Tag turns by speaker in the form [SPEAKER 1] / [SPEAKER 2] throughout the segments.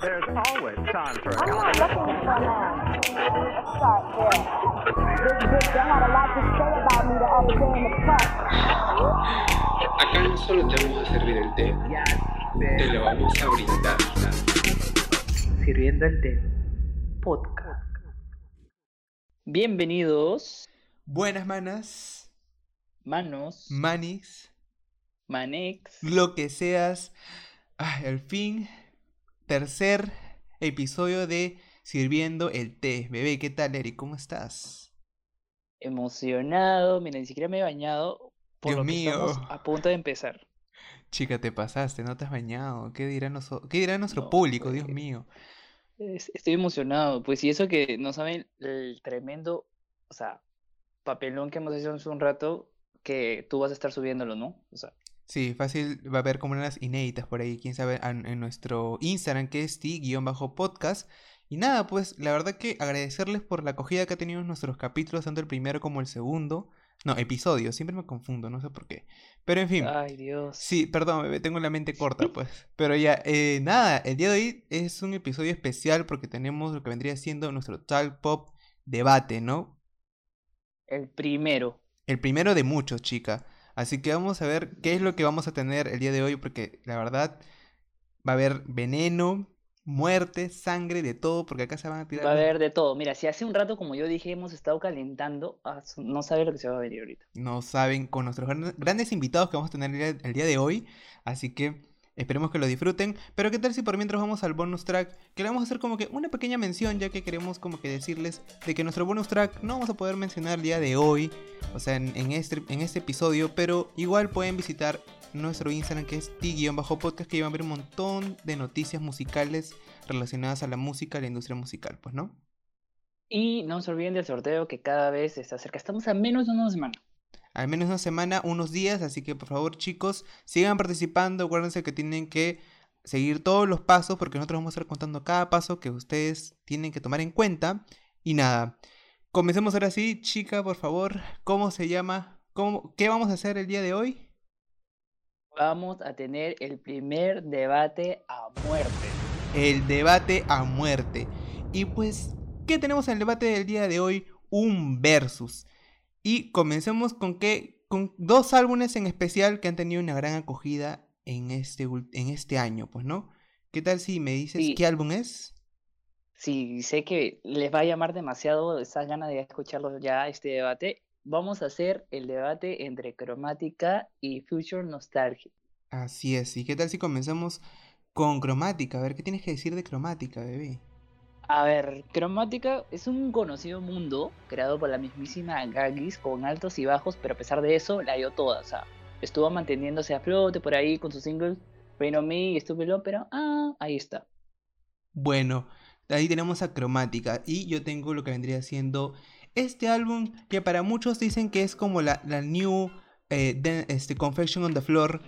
[SPEAKER 1] There's always time for
[SPEAKER 2] I'm not looking for now. Let's start there. Big Dick, they had a lot to say about me the other day in the press.
[SPEAKER 3] Acá no solo te vamos a servir el té, te lo vamos a brindar.
[SPEAKER 4] Sirviendo el té. Podcast. Bienvenidos,
[SPEAKER 5] Buenas manas,
[SPEAKER 4] manos,
[SPEAKER 5] manis,
[SPEAKER 4] manex.
[SPEAKER 5] lo que seas. Ay, al fin, tercer episodio de Sirviendo el té. Bebé, ¿qué tal, Eric? ¿Cómo estás?
[SPEAKER 4] Emocionado, mira, ni siquiera me he bañado. Por
[SPEAKER 5] Dios
[SPEAKER 4] lo que
[SPEAKER 5] mío.
[SPEAKER 4] estamos a punto de empezar.
[SPEAKER 5] Chica, te pasaste, no te has bañado. ¿Qué dirá, noso- ¿Qué dirá nuestro
[SPEAKER 4] No,
[SPEAKER 5] público? Dios
[SPEAKER 4] pues.
[SPEAKER 5] mío.
[SPEAKER 4] Es- Estoy emocionado, pues y eso que no saben el tremendo, o sea, papelón que hemos hecho hace un rato, que tú vas a estar subiéndolo, ¿no? O sea,
[SPEAKER 5] Sí, fácil, va a haber como unas inéditas por ahí, quién sabe, en, en nuestro Instagram que es ti-podcast. Y nada, pues la verdad que agradecerles por la acogida que ha tenido nuestros capítulos, tanto el primero como el segundo. No, episodios, siempre me confundo, no sé por qué. Pero en fin.
[SPEAKER 4] ay Dios.
[SPEAKER 5] Sí, perdón, bebé, tengo la mente corta, pues. Pero ya, eh, nada, el día de hoy es un episodio especial porque tenemos lo que vendría siendo nuestro Talk Pop debate, ¿no?
[SPEAKER 4] El primero.
[SPEAKER 5] El primero de muchos, chica. Así que vamos a ver qué es lo que vamos a tener el día de hoy porque la verdad va a haber veneno, muerte, sangre, de todo, porque acá se van a tirar...
[SPEAKER 4] Va a haber de todo. Mira, si hace un rato, como yo dije, hemos estado calentando, ah, no sabe lo que se va a venir ahorita.
[SPEAKER 5] No saben, con nuestros gran- grandes invitados que vamos a tener el día de hoy. Así que esperemos que lo disfruten. Pero qué tal si por mientras vamos al bonus track, que le vamos a hacer como que una pequeña mención, ya que queremos como que decirles de que nuestro bonus track no vamos a poder mencionar el día de hoy, o sea, en, en este, en este episodio, pero igual pueden visitar nuestro Instagram que es ti-podcast, que van a ver un montón de noticias musicales relacionadas a la música, a la industria musical, pues, ¿no?
[SPEAKER 4] Y no se olviden del sorteo que cada vez está cerca. Estamos a menos de una semana.
[SPEAKER 5] al menos una semana, unos días, así que por favor chicos, sigan participando, acuérdense que tienen que seguir todos los pasos porque nosotros vamos a estar contando cada paso que ustedes tienen que tomar en cuenta. Y nada, comencemos ahora sí, chica, por favor, ¿cómo se llama? ¿Cómo, ¿Qué vamos a hacer el día de hoy?
[SPEAKER 4] Vamos a tener el primer debate a muerte.
[SPEAKER 5] El debate a muerte. Y pues, ¿qué tenemos en el debate del día de hoy? Un versus. Y comencemos con que con dos álbumes en especial que han tenido una gran acogida en este, en este año, pues, ¿no? ¿Qué tal si me dices
[SPEAKER 4] Sí.
[SPEAKER 5] qué álbum es?
[SPEAKER 4] Sí, sé que les va a llamar demasiado esas ganas de escucharlo ya, este debate. Vamos a hacer el debate entre cromática y future nostalgia.
[SPEAKER 5] Así es. ¿Y qué tal si comenzamos con cromática? A ver, ¿qué tienes que decir de cromática, bebé?
[SPEAKER 4] A ver, Cromática es un conocido mundo creado por la mismísima Gagis con altos y bajos, pero a pesar de eso la dio toda. O sea, estuvo manteniéndose a flote por ahí con sus singles Rain on Me y Stupid Love, pero ah, ahí está.
[SPEAKER 5] Bueno, ahí tenemos a Cromática y yo tengo lo que vendría siendo este álbum que para muchos dicen que es como la, la new eh, de- este, Confection on the Floor,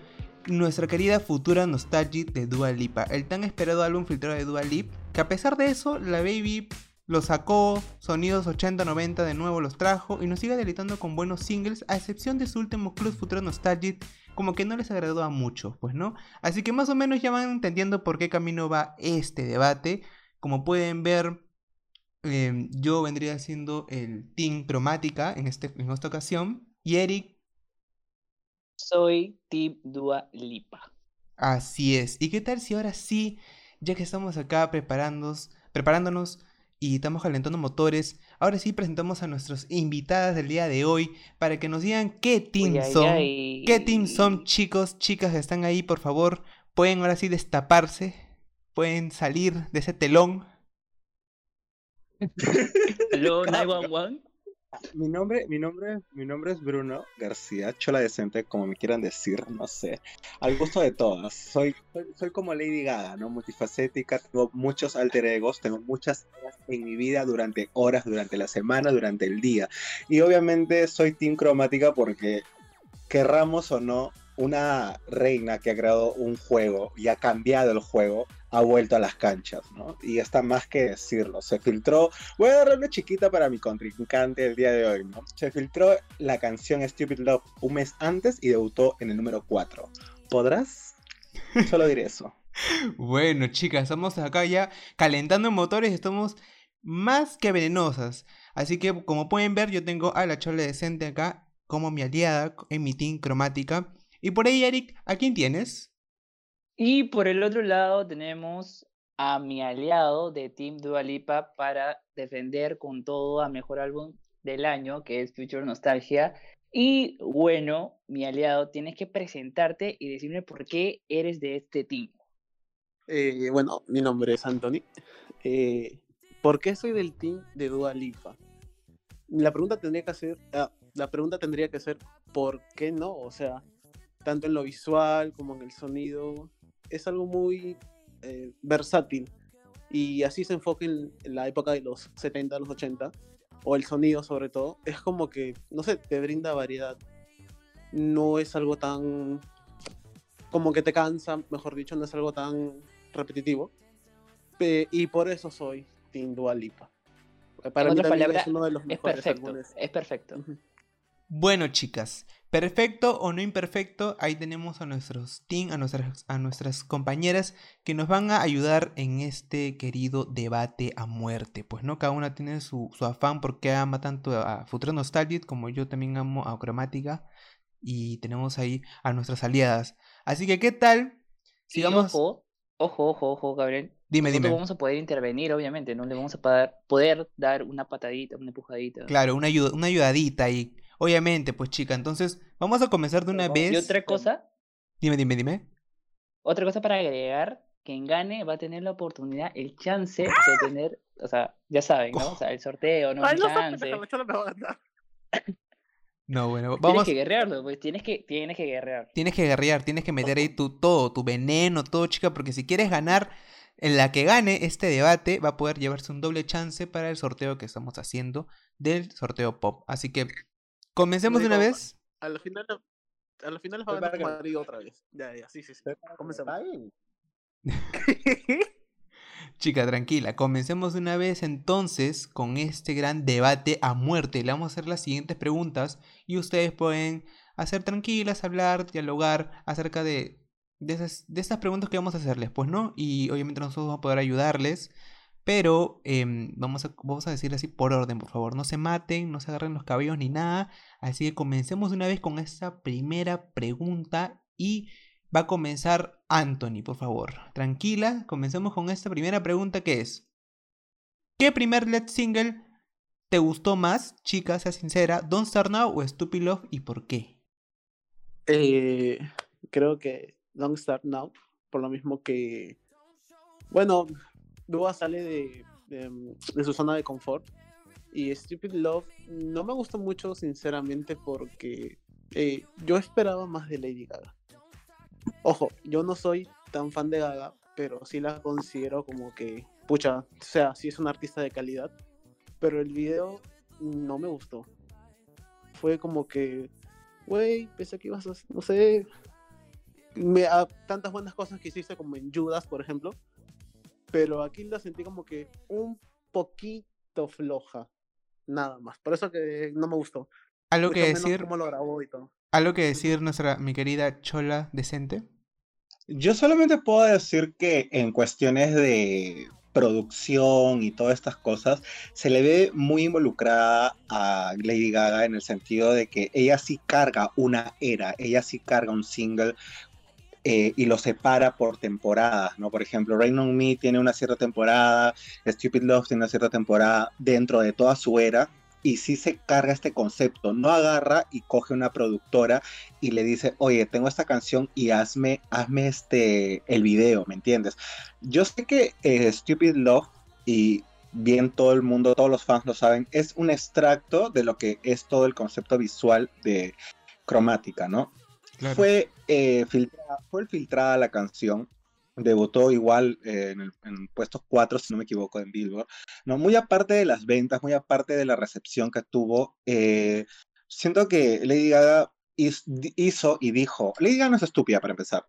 [SPEAKER 5] nuestra querida futura Nostalgic de Dua Lipa, el tan esperado álbum filtrado de Dua Lip, que a pesar de eso la Baby lo sacó, sonidos 80-90 de nuevo los trajo y nos sigue deleitando con buenos singles, a excepción de su último Club Futura Nostalgic, como que no les agradó a muchos, pues no. Así que más o menos ya van entendiendo por qué camino va este debate. Como pueden ver, eh, yo vendría siendo el Team Cromática en, este, en esta ocasión. Y Eric,
[SPEAKER 4] Soy Team Dua Lipa.
[SPEAKER 5] así es. ¿Y qué tal si ahora sí, ya que estamos acá preparándonos, preparándonos y estamos calentando motores, ahora sí presentamos a nuestras invitadas del día de hoy para que nos digan qué team
[SPEAKER 4] Uy, ay,
[SPEAKER 5] son.
[SPEAKER 4] ay.
[SPEAKER 5] ¿Qué team son, chicos, chicas que están ahí, por favor? Pueden ahora sí destaparse, pueden salir de ese telón.
[SPEAKER 4] Hello, 911.
[SPEAKER 6] Mi nombre, mi nombre, mi nombre es Bruno García, Chola Decente, como me quieran decir, no sé. Al gusto de todas. Soy, soy, soy como Lady Gaga, ¿no? Multifacética, tengo muchos alter egos, tengo muchas horas en mi vida durante horas, durante la semana, durante el día. Y obviamente soy Team Cromática porque, querramos o no, una reina que ha creado un juego y ha cambiado el juego, ha vuelto a las canchas, ¿no? Y está más que decirlo. Se filtró Voy a darle una chiquita para mi contrincante el día de hoy, ¿no? Se filtró la canción Stupid Love un mes antes y debutó en el número 4. ¿Podrás? Solo diré eso.
[SPEAKER 5] Bueno, chicas, estamos acá ya calentando motores, estamos más que venenosas. Así que, como pueden ver, yo tengo a la chola decente acá como mi aliada en mi team cromática. Y por ahí, Eric, ¿a quién tienes?
[SPEAKER 4] Y por el otro lado tenemos a mi aliado de Team Dua Lipa para defender con todo a mejor álbum del año, que es Future Nostalgia. Y bueno, mi aliado, tienes que presentarte y decirme por qué eres de este team.
[SPEAKER 7] Eh, bueno, mi nombre es Anthony. Eh, ¿Por qué soy del team de Dua Lipa? La pregunta tendría que ser, ah, la pregunta tendría que ser ¿por qué no? O sea, tanto en lo visual como en el sonido, es algo muy eh, versátil y así se enfoca en, en la época de los 70, los 80 o el sonido sobre todo, es como que, no sé, te brinda variedad. No es algo tan como que te cansa, mejor dicho, no es algo tan repetitivo. Pe- y por eso soy Team Dua Lipa. Para
[SPEAKER 4] En
[SPEAKER 7] mí es uno de los
[SPEAKER 4] Es
[SPEAKER 7] mejores
[SPEAKER 4] perfecto,
[SPEAKER 7] álbumes.
[SPEAKER 4] es perfecto.
[SPEAKER 5] Bueno, chicas, perfecto o no imperfecto, ahí tenemos a nuestros team, a nuestras, a nuestras compañeras que nos van a ayudar en este querido debate a muerte. Pues no, cada una tiene su, su afán porque ama tanto a Futuro Nostalgic como yo también amo a Cromática. Y tenemos ahí a nuestras aliadas. Así que, ¿qué tal? Sigamos.
[SPEAKER 4] ojo, ojo, ojo, ojo, Gabriel.
[SPEAKER 5] Dime,
[SPEAKER 4] Nosotros
[SPEAKER 5] dime.
[SPEAKER 4] vamos a poder intervenir, obviamente, no le vamos a poder, poder dar una patadita, una empujadita.
[SPEAKER 5] Claro, una, ayuda, una ayudadita ahí. Obviamente, pues chica. Entonces, vamos a comenzar de una vez.
[SPEAKER 4] Y otra cosa,
[SPEAKER 5] Dime, dime, dime.
[SPEAKER 4] otra cosa para agregar, quien gane va a tener la oportunidad, el chance de tener, o sea, ya saben, ¿no? O sea, el sorteo, no
[SPEAKER 7] Ay,
[SPEAKER 4] el
[SPEAKER 7] no
[SPEAKER 4] chance.
[SPEAKER 5] No, bueno,
[SPEAKER 4] Tienes
[SPEAKER 5] vamos.
[SPEAKER 4] que guerrearlo, pues tienes que, tienes que guerrear.
[SPEAKER 5] Tienes que guerrear, tienes que meter ahí tu todo, tu veneno, todo, chica, porque si quieres ganar, en la que gane este debate, va a poder llevarse un doble chance para el sorteo que estamos haciendo del sorteo pop. Así que, comencemos de una vez.
[SPEAKER 7] A la final, a la final les va a ganar Madrid otra vez. Ya, ya, sí, sí, sí. Comencemos.
[SPEAKER 5] Chica, tranquila, comencemos de una vez entonces con este gran debate a muerte. Le vamos a hacer las siguientes preguntas y ustedes pueden hacer tranquilas, hablar, dialogar acerca de, de, esas, de estas preguntas que vamos a hacerles, pues, ¿no? Y obviamente nosotros vamos a poder ayudarles, pero em, vamos, a, vamos a decir así por orden, por favor. No se maten, no se agarren los cabellos ni nada. Así que comencemos una vez con esta primera pregunta y va a comenzar Anthony, por favor. Tranquila, comencemos con esta primera pregunta que es ¿Qué primer lead single te gustó más, chica, sea sincera, Don't Start Now o Stupid Love y por qué?
[SPEAKER 7] Eh, creo que Don't Start Now, por lo mismo que, bueno, Dua sale de, su zona de confort y Stupid Love no me gustó mucho, sinceramente, porque eh, yo esperaba más de Lady Gaga. Ojo, yo no soy tan fan de Gaga, pero sí la considero como que, pucha, o sea, sí es una artista de calidad, pero el video no me gustó. Fue como que, güey, pensé que ibas a, no sé, tantas buenas cosas que hiciste como en Judas, por ejemplo, pero aquí la sentí como que un poquito floja, nada más. Por eso que no me gustó.
[SPEAKER 5] ¿Algo
[SPEAKER 7] Mucho
[SPEAKER 5] que decir?
[SPEAKER 7] cómo lo grabó y todo.
[SPEAKER 5] ¿Algo que decir nuestra mi querida Chola decente?
[SPEAKER 6] Yo solamente puedo decir que en cuestiones de producción y todas estas cosas, se le ve muy involucrada a Lady Gaga en el sentido de que ella sí carga una era, ella sí carga un single eh, y lo separa por temporadas, ¿no? Por ejemplo, Rain on Me tiene una cierta temporada, Stupid Love tiene una cierta temporada dentro de toda su era y sí se carga este concepto, no agarra y coge una productora y le dice, oye, tengo esta canción y hazme, hazme este, el video, ¿me entiendes? Yo sé que eh, Stupid Love y bien todo el mundo, todos los fans lo saben, es un extracto de lo que es todo el concepto visual de cromática, ¿no?
[SPEAKER 5] Claro.
[SPEAKER 6] Fue, eh, filtrada, fue filtrada la canción, debutó igual eh, en, el, en puestos 4, si no me equivoco, en Billboard. No, muy aparte de las ventas, muy aparte de la recepción que tuvo, eh, siento que Lady Gaga hiz- hizo y dijo, Lady Gaga no es estúpida para empezar.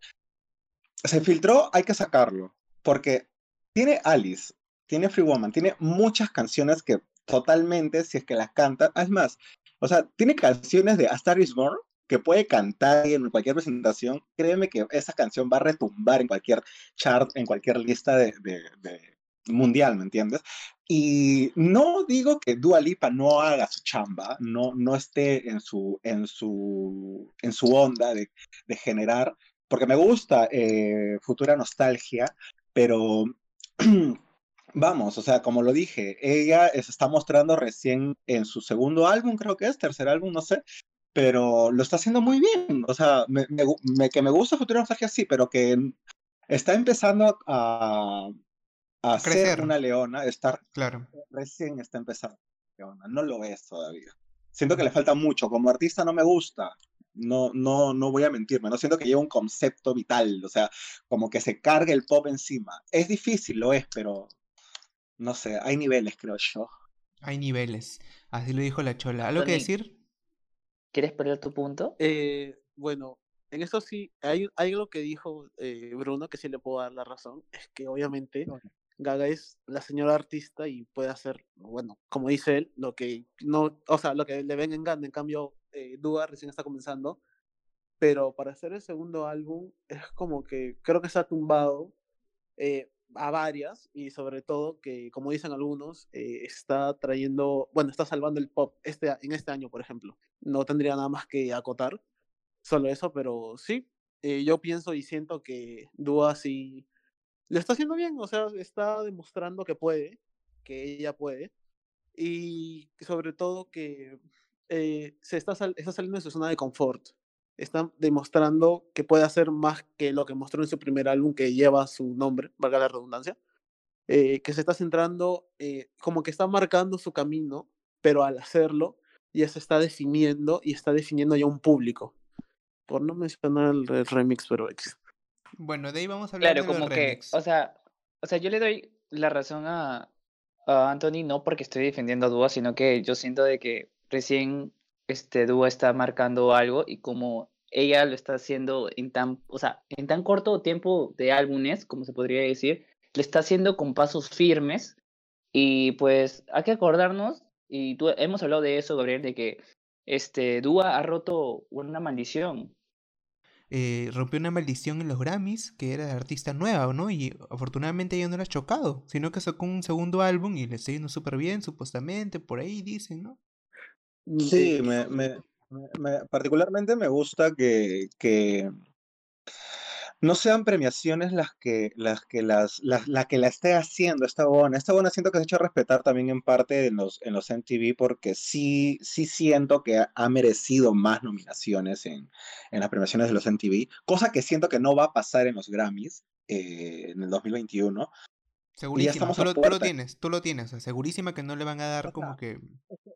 [SPEAKER 6] Se filtró, hay que sacarlo, porque tiene Alice, tiene Free Woman, tiene muchas canciones que totalmente, si es que las canta, es más, o sea, tiene canciones de A Star Is Born que puede cantar en cualquier presentación, créeme que esa canción va a retumbar en cualquier chart, en cualquier lista de, de- de mundial, ¿me entiendes? Y no digo que Dua Lipa no haga su chamba, no, no esté en su, en su, en su onda de, de generar, porque me gusta eh, Futura Nostalgia, pero vamos, o sea, como lo dije, ella se está mostrando recién en su segundo álbum, creo que es, tercer álbum, no sé, pero lo está haciendo muy bien, o sea, me, me me- que me gusta Futura Nostalgia sí, pero que está empezando a, a ser
[SPEAKER 5] Crecer.
[SPEAKER 6] una leona, estar
[SPEAKER 5] Claro.
[SPEAKER 6] recién está empezando. leona, No lo es todavía. Siento que le falta mucho. Como artista no me gusta. No, no, no voy a mentirme. No siento que lleve un concepto vital. O sea, como que se cargue el pop encima. Es difícil, lo es, pero no sé. Hay niveles, creo yo.
[SPEAKER 5] Hay niveles. Así lo dijo la chola. ¿Algo que decir?
[SPEAKER 4] ¿Quieres poner tu punto?
[SPEAKER 7] Eh, bueno, en esto sí, hay, hay algo que dijo eh, Bruno que sí le puedo dar la razón, es que obviamente Gaga es la señora artista y puede hacer, bueno, como dice él, lo que no, o sea, lo que le ven en gana, en cambio, eh, Dua recién está comenzando, pero para hacer el segundo álbum es como que creo que se ha tumbado eh, a varias y sobre todo que, como dicen algunos, eh, está trayendo, bueno, está salvando el pop este, en este año, por ejemplo. No tendría nada más que acotar, solo eso, pero sí, eh, yo pienso y siento que Dua sí lo está haciendo bien, o sea, está demostrando que puede, que ella puede, y sobre todo que eh, se está, está saliendo de su zona de confort. Está demostrando que puede hacer más que lo que mostró en su primer álbum que lleva su nombre, valga la redundancia. eh, que se está centrando, eh, como que está marcando su camino, pero al hacerlo ya se está definiendo y está definiendo ya un público. Por no mencionar el, el remix, pero X.
[SPEAKER 5] Bueno, de ahí vamos a hablar
[SPEAKER 4] Claro,
[SPEAKER 5] de los
[SPEAKER 4] como que,
[SPEAKER 5] remix.
[SPEAKER 4] o sea, o sea, yo le doy la razón a, a Anthony no porque estoy defendiendo a Dua, sino que yo siento de que recién este Dua está marcando algo y como ella lo está haciendo en tan, o sea, en tan corto tiempo de álbumes, como se podría decir, lo está haciendo con pasos firmes y pues hay que acordarnos y tú hemos hablado de eso, Gabriel, de que este Dua ha roto una maldición.
[SPEAKER 5] eh, rompió una maldición en los Grammys, que era de artista nueva, ¿no? Y afortunadamente ella no la ha chocado, sino que sacó un segundo álbum y le está yendo súper bien, supuestamente, por ahí dicen, ¿no?
[SPEAKER 6] Sí, me, me- me- me- particularmente me gusta que, que no sean premiaciones las que las que las, las- la que la esté haciendo esta buena. Esta buena siento que se ha hecho respetar también en parte en los, en los MTV porque sí, sí siento que ha, ha merecido más nominaciones en, en las premiaciones de los MTV, cosa que siento que no va a pasar en los Grammys eh, en el 2021.
[SPEAKER 5] Segurísima, tú lo, tú lo tienes, tú lo tienes, o sea, segurísima que no le van a dar
[SPEAKER 6] O
[SPEAKER 5] como que...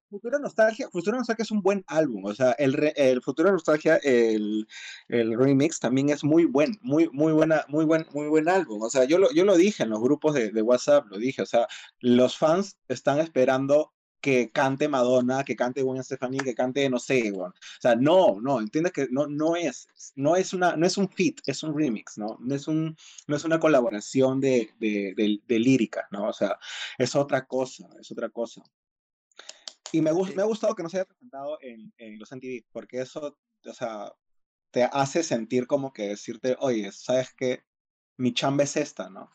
[SPEAKER 6] Futura Nostalgia, Futura Nostalgia es un buen álbum, o sea, el, re- el Futura Nostalgia, el, el remix también es muy buen, muy, muy buena, muy buen, muy buen álbum, o sea, yo lo, yo lo dije en los grupos de, de WhatsApp, lo dije, o sea, los fans están esperando que cante Madonna, que cante Gwen Stefani, que cante, no sé, weón. o sea, no, no, entiendes que no, no es, no es una, no es un fit, es un remix, ¿no? No es un, no es una colaboración de, de, de, de lírica, ¿no? O sea, es otra cosa, es otra cosa. Y me, me ha gustado que no se haya presentado en, en los MTV, porque eso, o sea, te hace sentir como que decirte, oye, ¿sabes qué? Mi chamba es esta, ¿no?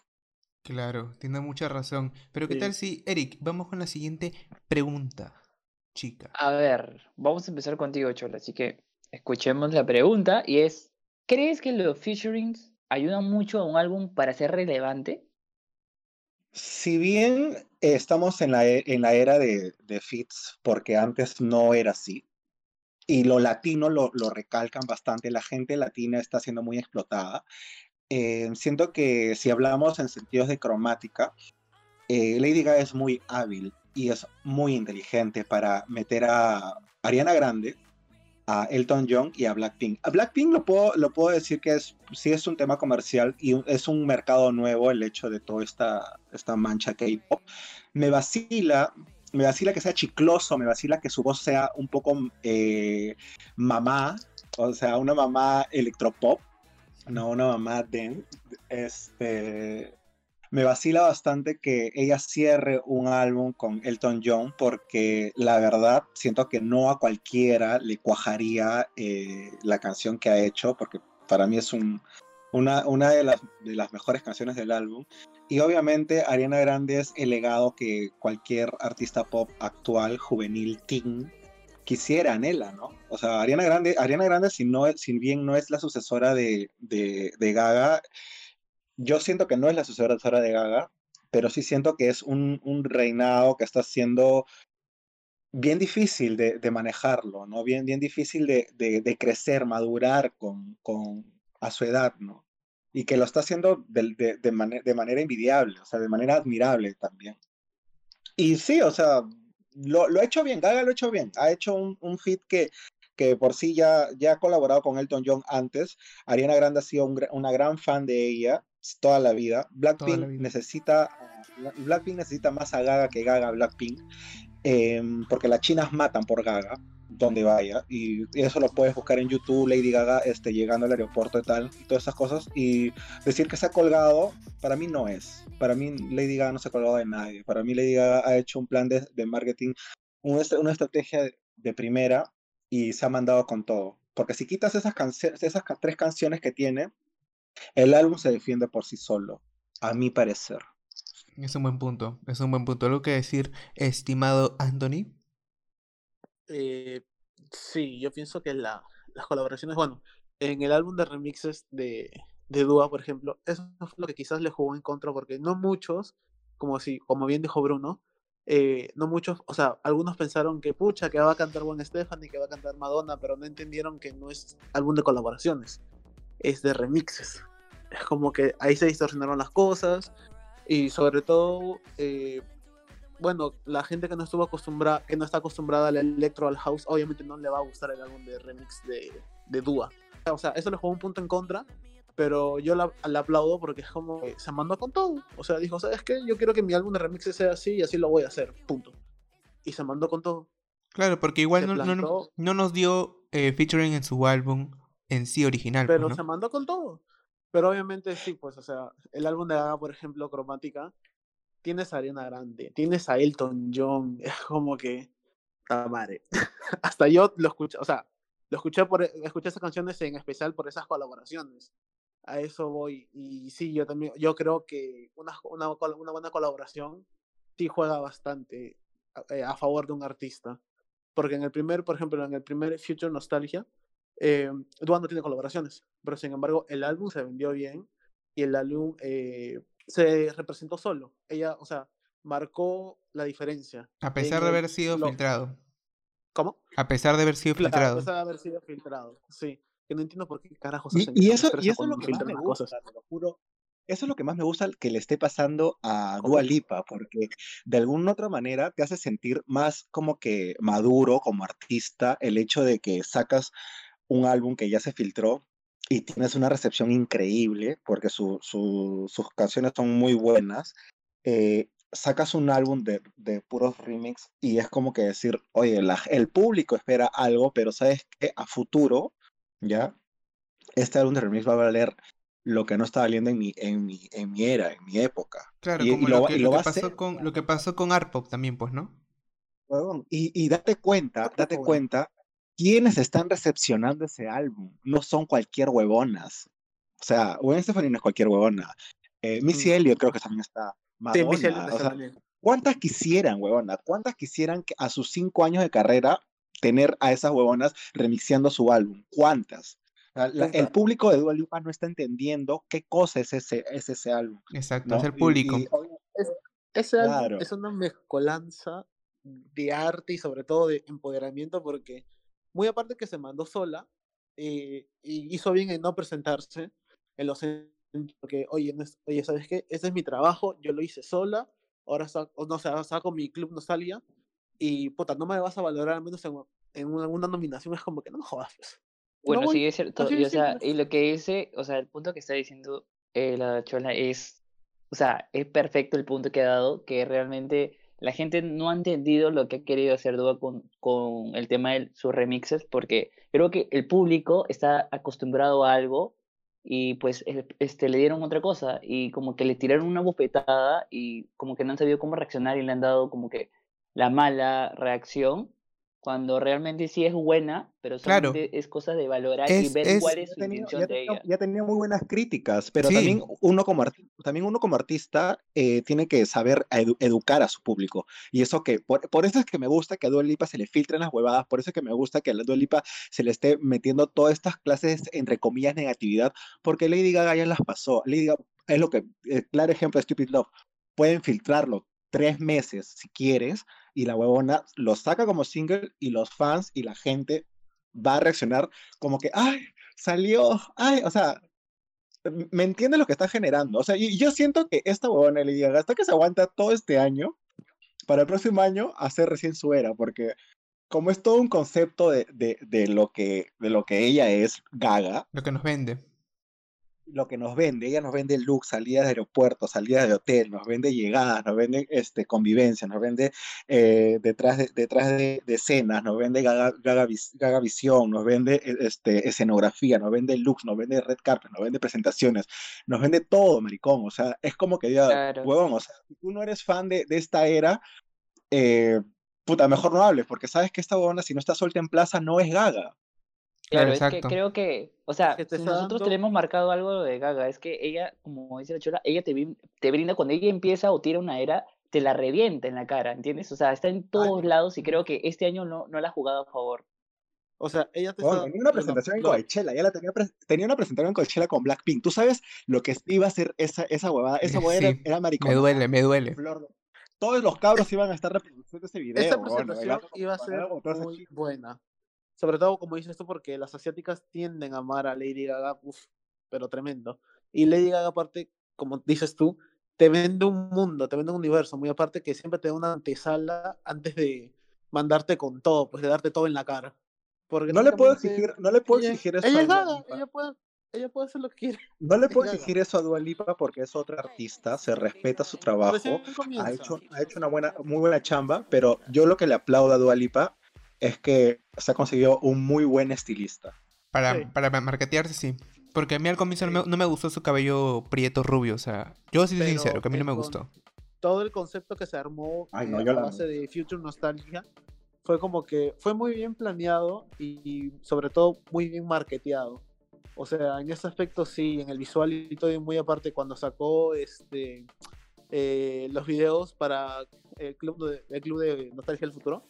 [SPEAKER 5] Claro, tiene mucha razón. Pero ¿qué
[SPEAKER 7] Sí.
[SPEAKER 5] tal si, Eric, vamos con la siguiente pregunta, chica?
[SPEAKER 4] A ver, vamos a empezar contigo, Chola, así que escuchemos la pregunta y es, ¿crees que los featurings ayudan mucho a un álbum para ser relevante?
[SPEAKER 6] Si bien estamos en la, e- en la era de, de feats, porque antes no era así, y lo latino lo, lo recalcan bastante, la gente latina está siendo muy explotada, eh, siento que si hablamos en sentidos de cromática, eh, Lady Gaga es muy hábil y es muy inteligente para meter a Ariana Grande, a Elton John y a Blackpink. A Blackpink lo puedo, lo puedo decir que es, sí es un tema comercial y es un mercado nuevo el hecho de toda esta, esta mancha K-pop. Me vacila, me vacila que sea chicloso, me vacila que su voz sea un poco eh, mamá, o sea, una mamá electropop, no una mamá de este me vacila bastante que ella cierre un álbum con Elton John porque la verdad siento que no a cualquiera le cuajaría eh, la canción que ha hecho porque para mí es un, una, una de, las, de las mejores canciones del álbum. Y obviamente Ariana Grande es el legado que cualquier artista pop actual, juvenil, teen, quisiera, anhela, ¿no? O sea, Ariana Grande, Ariana Grande si, no, si bien no es la sucesora de, de, Gaga, yo siento que no es la sucesora de Gaga, pero sí siento que es un, un reinado que está siendo bien difícil de, de, manejarlo, ¿no? Bien, bien difícil de, de, crecer, madurar con, con, a su edad, ¿no? Y que lo está haciendo de, man de manera envidiable, o sea, de manera admirable también. Y sí, o sea, lo, lo ha hecho bien, Gaga lo ha hecho bien, ha hecho un, un fit que, que por sí ya, ya ha colaborado con Elton John antes, Ariana Grande ha sido un, una gran fan de ella toda la vida, Blackpink toda la vida. necesita Blackpink necesita más a Gaga que Gaga a Blackpink, eh, porque las chinas matan por Gaga, donde vaya, y eso lo puedes buscar en YouTube, Lady Gaga este, llegando al aeropuerto y tal, y todas esas cosas, y decir que se ha colgado, para mí no es, para mí Lady Gaga no se ha colgado de nadie, para mí Lady Gaga ha hecho un plan de, marketing, una, una estrategia de, de, primera, y se ha mandado con todo, porque si quitas esas, esas tres canciones que tiene, el álbum se defiende por sí solo, a mi parecer.
[SPEAKER 5] Es un buen punto, es un buen punto. ¿Algo que decir, estimado Anthony?
[SPEAKER 7] Eh, sí, yo pienso que la, las colaboraciones, bueno, en el álbum de remixes de, de Dua, por ejemplo, eso fue lo que quizás le jugó en contra, porque no muchos, como, si, como bien dijo Bruno, eh, no muchos, o sea, algunos pensaron que pucha, que va a cantar Gwen Stefani, que va a cantar Madonna, pero no entendieron que no es álbum de colaboraciones, es de remixes. Es como que ahí se distorsionaron las cosas y sobre todo, eh, bueno, la gente que no estuvo acostumbrada, que no está acostumbrada al electro, al house, obviamente no le va a gustar el álbum de remix de, de Dua. O sea, eso le jugó un punto en contra, pero yo la, la, aplaudo porque es como que se mandó con todo. O sea, dijo, ¿sabes qué? Yo quiero que mi álbum de remix sea así y así lo voy a hacer, punto. Y se mandó con todo.
[SPEAKER 5] Claro, porque igual no, no, no, nos dio eh, featuring en su álbum en sí original.
[SPEAKER 7] Pero
[SPEAKER 5] pues, ¿no?
[SPEAKER 7] se mandó con todo. Pero obviamente sí, pues, o sea, el álbum de Gaga, por ejemplo, Cromática, tienes a Ariana Grande, tienes a Elton John, es como que, madre. Hasta yo lo escuché, o sea, lo escuché por, escuché esas canciones en especial por esas colaboraciones. A eso voy. Y sí, yo también, yo creo que una, una, una buena colaboración sí juega bastante a, eh, a favor de un artista. Porque en el primer, por ejemplo, en el primer Future Nostalgia, eh, Dua no tiene colaboraciones, pero sin embargo el álbum se vendió bien y el álbum eh, se representó solo. Ella, o sea, marcó la diferencia.
[SPEAKER 5] A pesar de haber sido
[SPEAKER 7] lo...
[SPEAKER 5] filtrado.
[SPEAKER 7] ¿Cómo?
[SPEAKER 5] A pesar de haber sido
[SPEAKER 7] Claro,
[SPEAKER 5] filtrado.
[SPEAKER 7] a pesar de haber sido filtrado, sí. Que no entiendo por qué carajos
[SPEAKER 6] Y,
[SPEAKER 7] hacen
[SPEAKER 6] y
[SPEAKER 7] eso,
[SPEAKER 6] y eso es lo que más me gusta,
[SPEAKER 7] cosas.
[SPEAKER 6] te lo juro. Eso es lo que más me gusta que le esté pasando a Dua Lipa, porque de alguna otra manera te hace sentir más como que maduro como artista el hecho de que sacas un álbum que ya se filtró y tienes una recepción increíble porque su, su, sus canciones son muy buenas. Eh, sacas un álbum de, de, puros remix y es como que decir, oye, la, el público espera algo, pero sabes que a futuro, ¿ya? Este álbum de remix va a valer lo que no está valiendo en mi, en mi, en mi era, en mi época.
[SPEAKER 5] Claro,
[SPEAKER 6] y,
[SPEAKER 5] como
[SPEAKER 6] y
[SPEAKER 5] lo,
[SPEAKER 6] lo,
[SPEAKER 5] que,
[SPEAKER 6] y
[SPEAKER 5] lo
[SPEAKER 6] lo
[SPEAKER 5] que
[SPEAKER 6] va a
[SPEAKER 5] pasó
[SPEAKER 6] hacer.
[SPEAKER 5] con lo que pasó con también, pues, ¿no?
[SPEAKER 6] Y, y date cuenta, date cuenta, quienes están recepcionando ese álbum no son cualquier huevonas. O sea, Gwen Stefani no es cualquier huevona. Eh, Missy
[SPEAKER 7] Mm.
[SPEAKER 6] Elliott creo que también está.
[SPEAKER 7] Sí, Missy
[SPEAKER 6] Madonna, o sea,
[SPEAKER 7] también.
[SPEAKER 6] ¿cuántas quisieran, huevona? ¿Cuántas quisieran que a sus cinco años de carrera tener a esas huevonas remixeando su álbum? ¿Cuántas? Sea, la- el público de Dua Lipa no está entendiendo qué cosa es ese, es ese álbum,
[SPEAKER 5] Exacto,
[SPEAKER 6] ¿no?
[SPEAKER 5] es el
[SPEAKER 6] Y-
[SPEAKER 5] público.
[SPEAKER 6] y obvio-
[SPEAKER 7] Es, ese álbum
[SPEAKER 6] Claro.
[SPEAKER 7] es una mezcolanza de arte y sobre todo de empoderamiento porque muy aparte que se mandó sola eh, y hizo bien en no presentarse en los porque oye, no oye, ¿sabes qué? Ese es mi trabajo, yo lo hice sola, ahora saco, no sé, ahora saco mi club Nostalgia y puta, no me vas a valorar al menos en, en una, una nominación, es como que no me jodas. pues.
[SPEAKER 4] Bueno,
[SPEAKER 7] no voy.
[SPEAKER 4] sí, es cierto.
[SPEAKER 7] Así
[SPEAKER 4] Y, o sea, y lo que dice, o sea, el punto que está diciendo eh, la Chola es, o sea, es perfecto el punto que ha dado, que realmente la gente no ha entendido lo que ha querido hacer Dua con, con el tema de sus remixes, porque creo que el público está acostumbrado a algo y pues eh, este, le dieron otra cosa y como que le tiraron una bofetada y como que no han sabido cómo reaccionar y le han dado como que la mala reacción cuando realmente sí es buena, pero
[SPEAKER 5] Claro.
[SPEAKER 4] es cosa de valorar
[SPEAKER 5] Es-
[SPEAKER 4] y ver
[SPEAKER 5] es-
[SPEAKER 4] cuál es su
[SPEAKER 6] tenía,
[SPEAKER 4] intención
[SPEAKER 6] ya
[SPEAKER 4] de
[SPEAKER 6] tenía-
[SPEAKER 4] ella.
[SPEAKER 6] ya tenía muy buenas críticas, pero
[SPEAKER 5] Sí.
[SPEAKER 6] también uno como, también uno como artista eh, tiene que saber a edu- educar a su público. Y eso que, por, por eso es que me gusta que a Dua Lipa se le filtren las huevadas, por eso es que me gusta que a Dua Lipa se le esté metiendo todas estas clases, entre comillas, negatividad, porque Lady Gaga ya las pasó. Lady Gaga es lo que, el claro ejemplo de Stupid Love. Pueden filtrarlo tres meses si quieres, y la huevona lo saca como single, y los fans y la gente va a reaccionar como que, ay, salió, ay, o sea, me entiende lo que está generando. O sea, y yo siento que esta huevona Lady Gaga, hasta que se aguanta todo este año, para el próximo año hacer recién su era, porque como es todo un concepto de, de, de lo, que, de lo que ella es, Gaga,
[SPEAKER 5] Lo que nos vende.
[SPEAKER 6] Lo que nos vende, ella nos vende looks, salidas de aeropuerto, salidas de hotel, nos vende llegadas, nos vende este, convivencia, nos vende eh, detrás, de, detrás de, de escenas, nos vende Gaga, Gaga, Gaga visión, nos vende eh, este, escenografía, nos vende looks, nos vende red carpet, nos vende presentaciones, nos vende todo, maricón, o sea, es como que diga,
[SPEAKER 4] Claro.
[SPEAKER 6] huevón, o sea, si tú no eres fan de, de esta era, eh, puta, mejor no hables, porque sabes que esta huevona, si no está suelta en plaza, no es Gaga.
[SPEAKER 4] Claro,
[SPEAKER 5] Claro,
[SPEAKER 4] es que
[SPEAKER 5] exacto.
[SPEAKER 4] creo que, o sea, si nosotros
[SPEAKER 7] dando-
[SPEAKER 4] tenemos marcado algo de Gaga, es que ella, como dice la chola, ella te, brin- te brinda cuando ella empieza o tira una era, te la revienta en la cara, ¿entiendes? O sea, está en todos lados y creo que este año no, no la ha jugado a favor.
[SPEAKER 7] O sea, ella te está
[SPEAKER 6] tenía una presentación en Coachella, ya la tenía, una presentación en Coachella con Blackpink. ¿Tú sabes lo que iba a ser esa, esa huevada? Esa huevada era,
[SPEAKER 5] sí,
[SPEAKER 6] era
[SPEAKER 5] Me
[SPEAKER 6] maricona.
[SPEAKER 5] duele, me duele.
[SPEAKER 6] Flor de- Todos los cabros iban a estar reproduciendo ese video.
[SPEAKER 7] Esta presentación iba a ser muy buena. Sobre todo, como dices tú, porque las asiáticas tienden a amar a Lady Gaga, pero tremendo. Y Lady Gaga, aparte, como dices tú, te vende un mundo, te vende un universo, muy aparte que siempre te da una antesala antes de mandarte con todo, pues de darte todo en la cara. Porque
[SPEAKER 6] No le puedo exigir, no le puedo
[SPEAKER 7] ella-
[SPEAKER 6] exigir eso
[SPEAKER 7] Ella
[SPEAKER 6] a
[SPEAKER 7] es
[SPEAKER 6] Dua
[SPEAKER 7] Gaga,
[SPEAKER 6] Lipa.
[SPEAKER 7] ella puede, ella puede hacer lo que quiere.
[SPEAKER 6] No le puedo exigir eso a Dua Lipa porque es otra artista, se respeta su trabajo, ha hecho, ha hecho una buena, muy buena chamba, pero yo lo que le aplaudo a Dua Lipa es que se ha conseguido un muy buen estilista.
[SPEAKER 5] Para,
[SPEAKER 7] Sí.
[SPEAKER 5] para ma- marketearse, sí. Porque a mí al comienzo no me, no me gustó su cabello prieto rubio. O sea, yo sí soy
[SPEAKER 7] Pero,
[SPEAKER 5] sincero, que a mí no me gustó.
[SPEAKER 7] todo el concepto que se armó
[SPEAKER 6] Ay,
[SPEAKER 7] eh,
[SPEAKER 6] no,
[SPEAKER 7] a
[SPEAKER 6] yo la
[SPEAKER 7] base de Future Nostalgia fue como que fue muy bien planeado y, y sobre todo muy bien marketeado. O sea, en ese aspecto sí, en el visual y todo y muy aparte cuando sacó este eh, los videos para el club de, el club de Nostalgia del Futuro,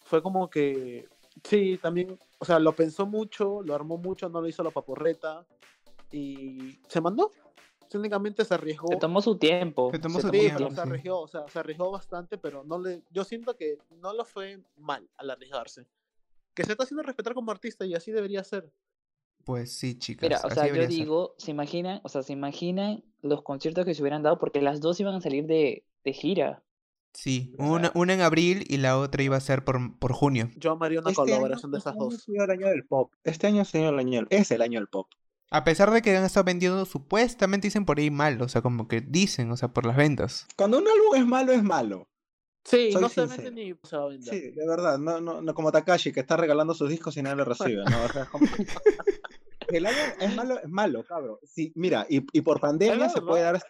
[SPEAKER 7] fue como que sí, también, o sea, lo pensó mucho, lo armó mucho, no lo hizo la paporreta y se mandó. Técnicamente se arriesgó.
[SPEAKER 4] Se tomó su tiempo.
[SPEAKER 5] Se tomó
[SPEAKER 4] se
[SPEAKER 5] su
[SPEAKER 7] Sí,
[SPEAKER 5] tiempo,
[SPEAKER 7] se arriesgó, o sea, se arriesgó bastante, pero no le, yo siento que no lo fue mal al arriesgarse. Que se está haciendo respetar como artista y así debería ser.
[SPEAKER 5] Pues sí, chicas.
[SPEAKER 4] Mira, o
[SPEAKER 5] así
[SPEAKER 4] sea, yo
[SPEAKER 5] ser.
[SPEAKER 4] digo, se imaginan, o sea, se imaginan los conciertos que se hubieran dado porque las dos iban a salir de, de gira.
[SPEAKER 5] Sí,
[SPEAKER 4] o sea-
[SPEAKER 5] una, una en abril y la otra iba a ser por, por junio.
[SPEAKER 7] Yo amaría una
[SPEAKER 6] Este año-
[SPEAKER 7] colaboración de esas
[SPEAKER 6] este año ha
[SPEAKER 7] dos.
[SPEAKER 6] sido el año del pop. Este año ha sido el año, es el año del pop.
[SPEAKER 5] A pesar de que han estado vendiendo, supuestamente dicen por ahí mal. O sea, como que dicen, o sea, por las ventas.
[SPEAKER 6] Cuando un álbum es malo, es malo.
[SPEAKER 7] Sí,
[SPEAKER 6] Soy
[SPEAKER 7] no se vende ni se va a vender.
[SPEAKER 6] Sí, de verdad, no, no, no como Takashi que está regalando sus discos y nadie lo recibe, ¿no? O sea, es como- El álbum es malo, es malo, cabrón. Sí, mira, y, y por pandemia se puede dar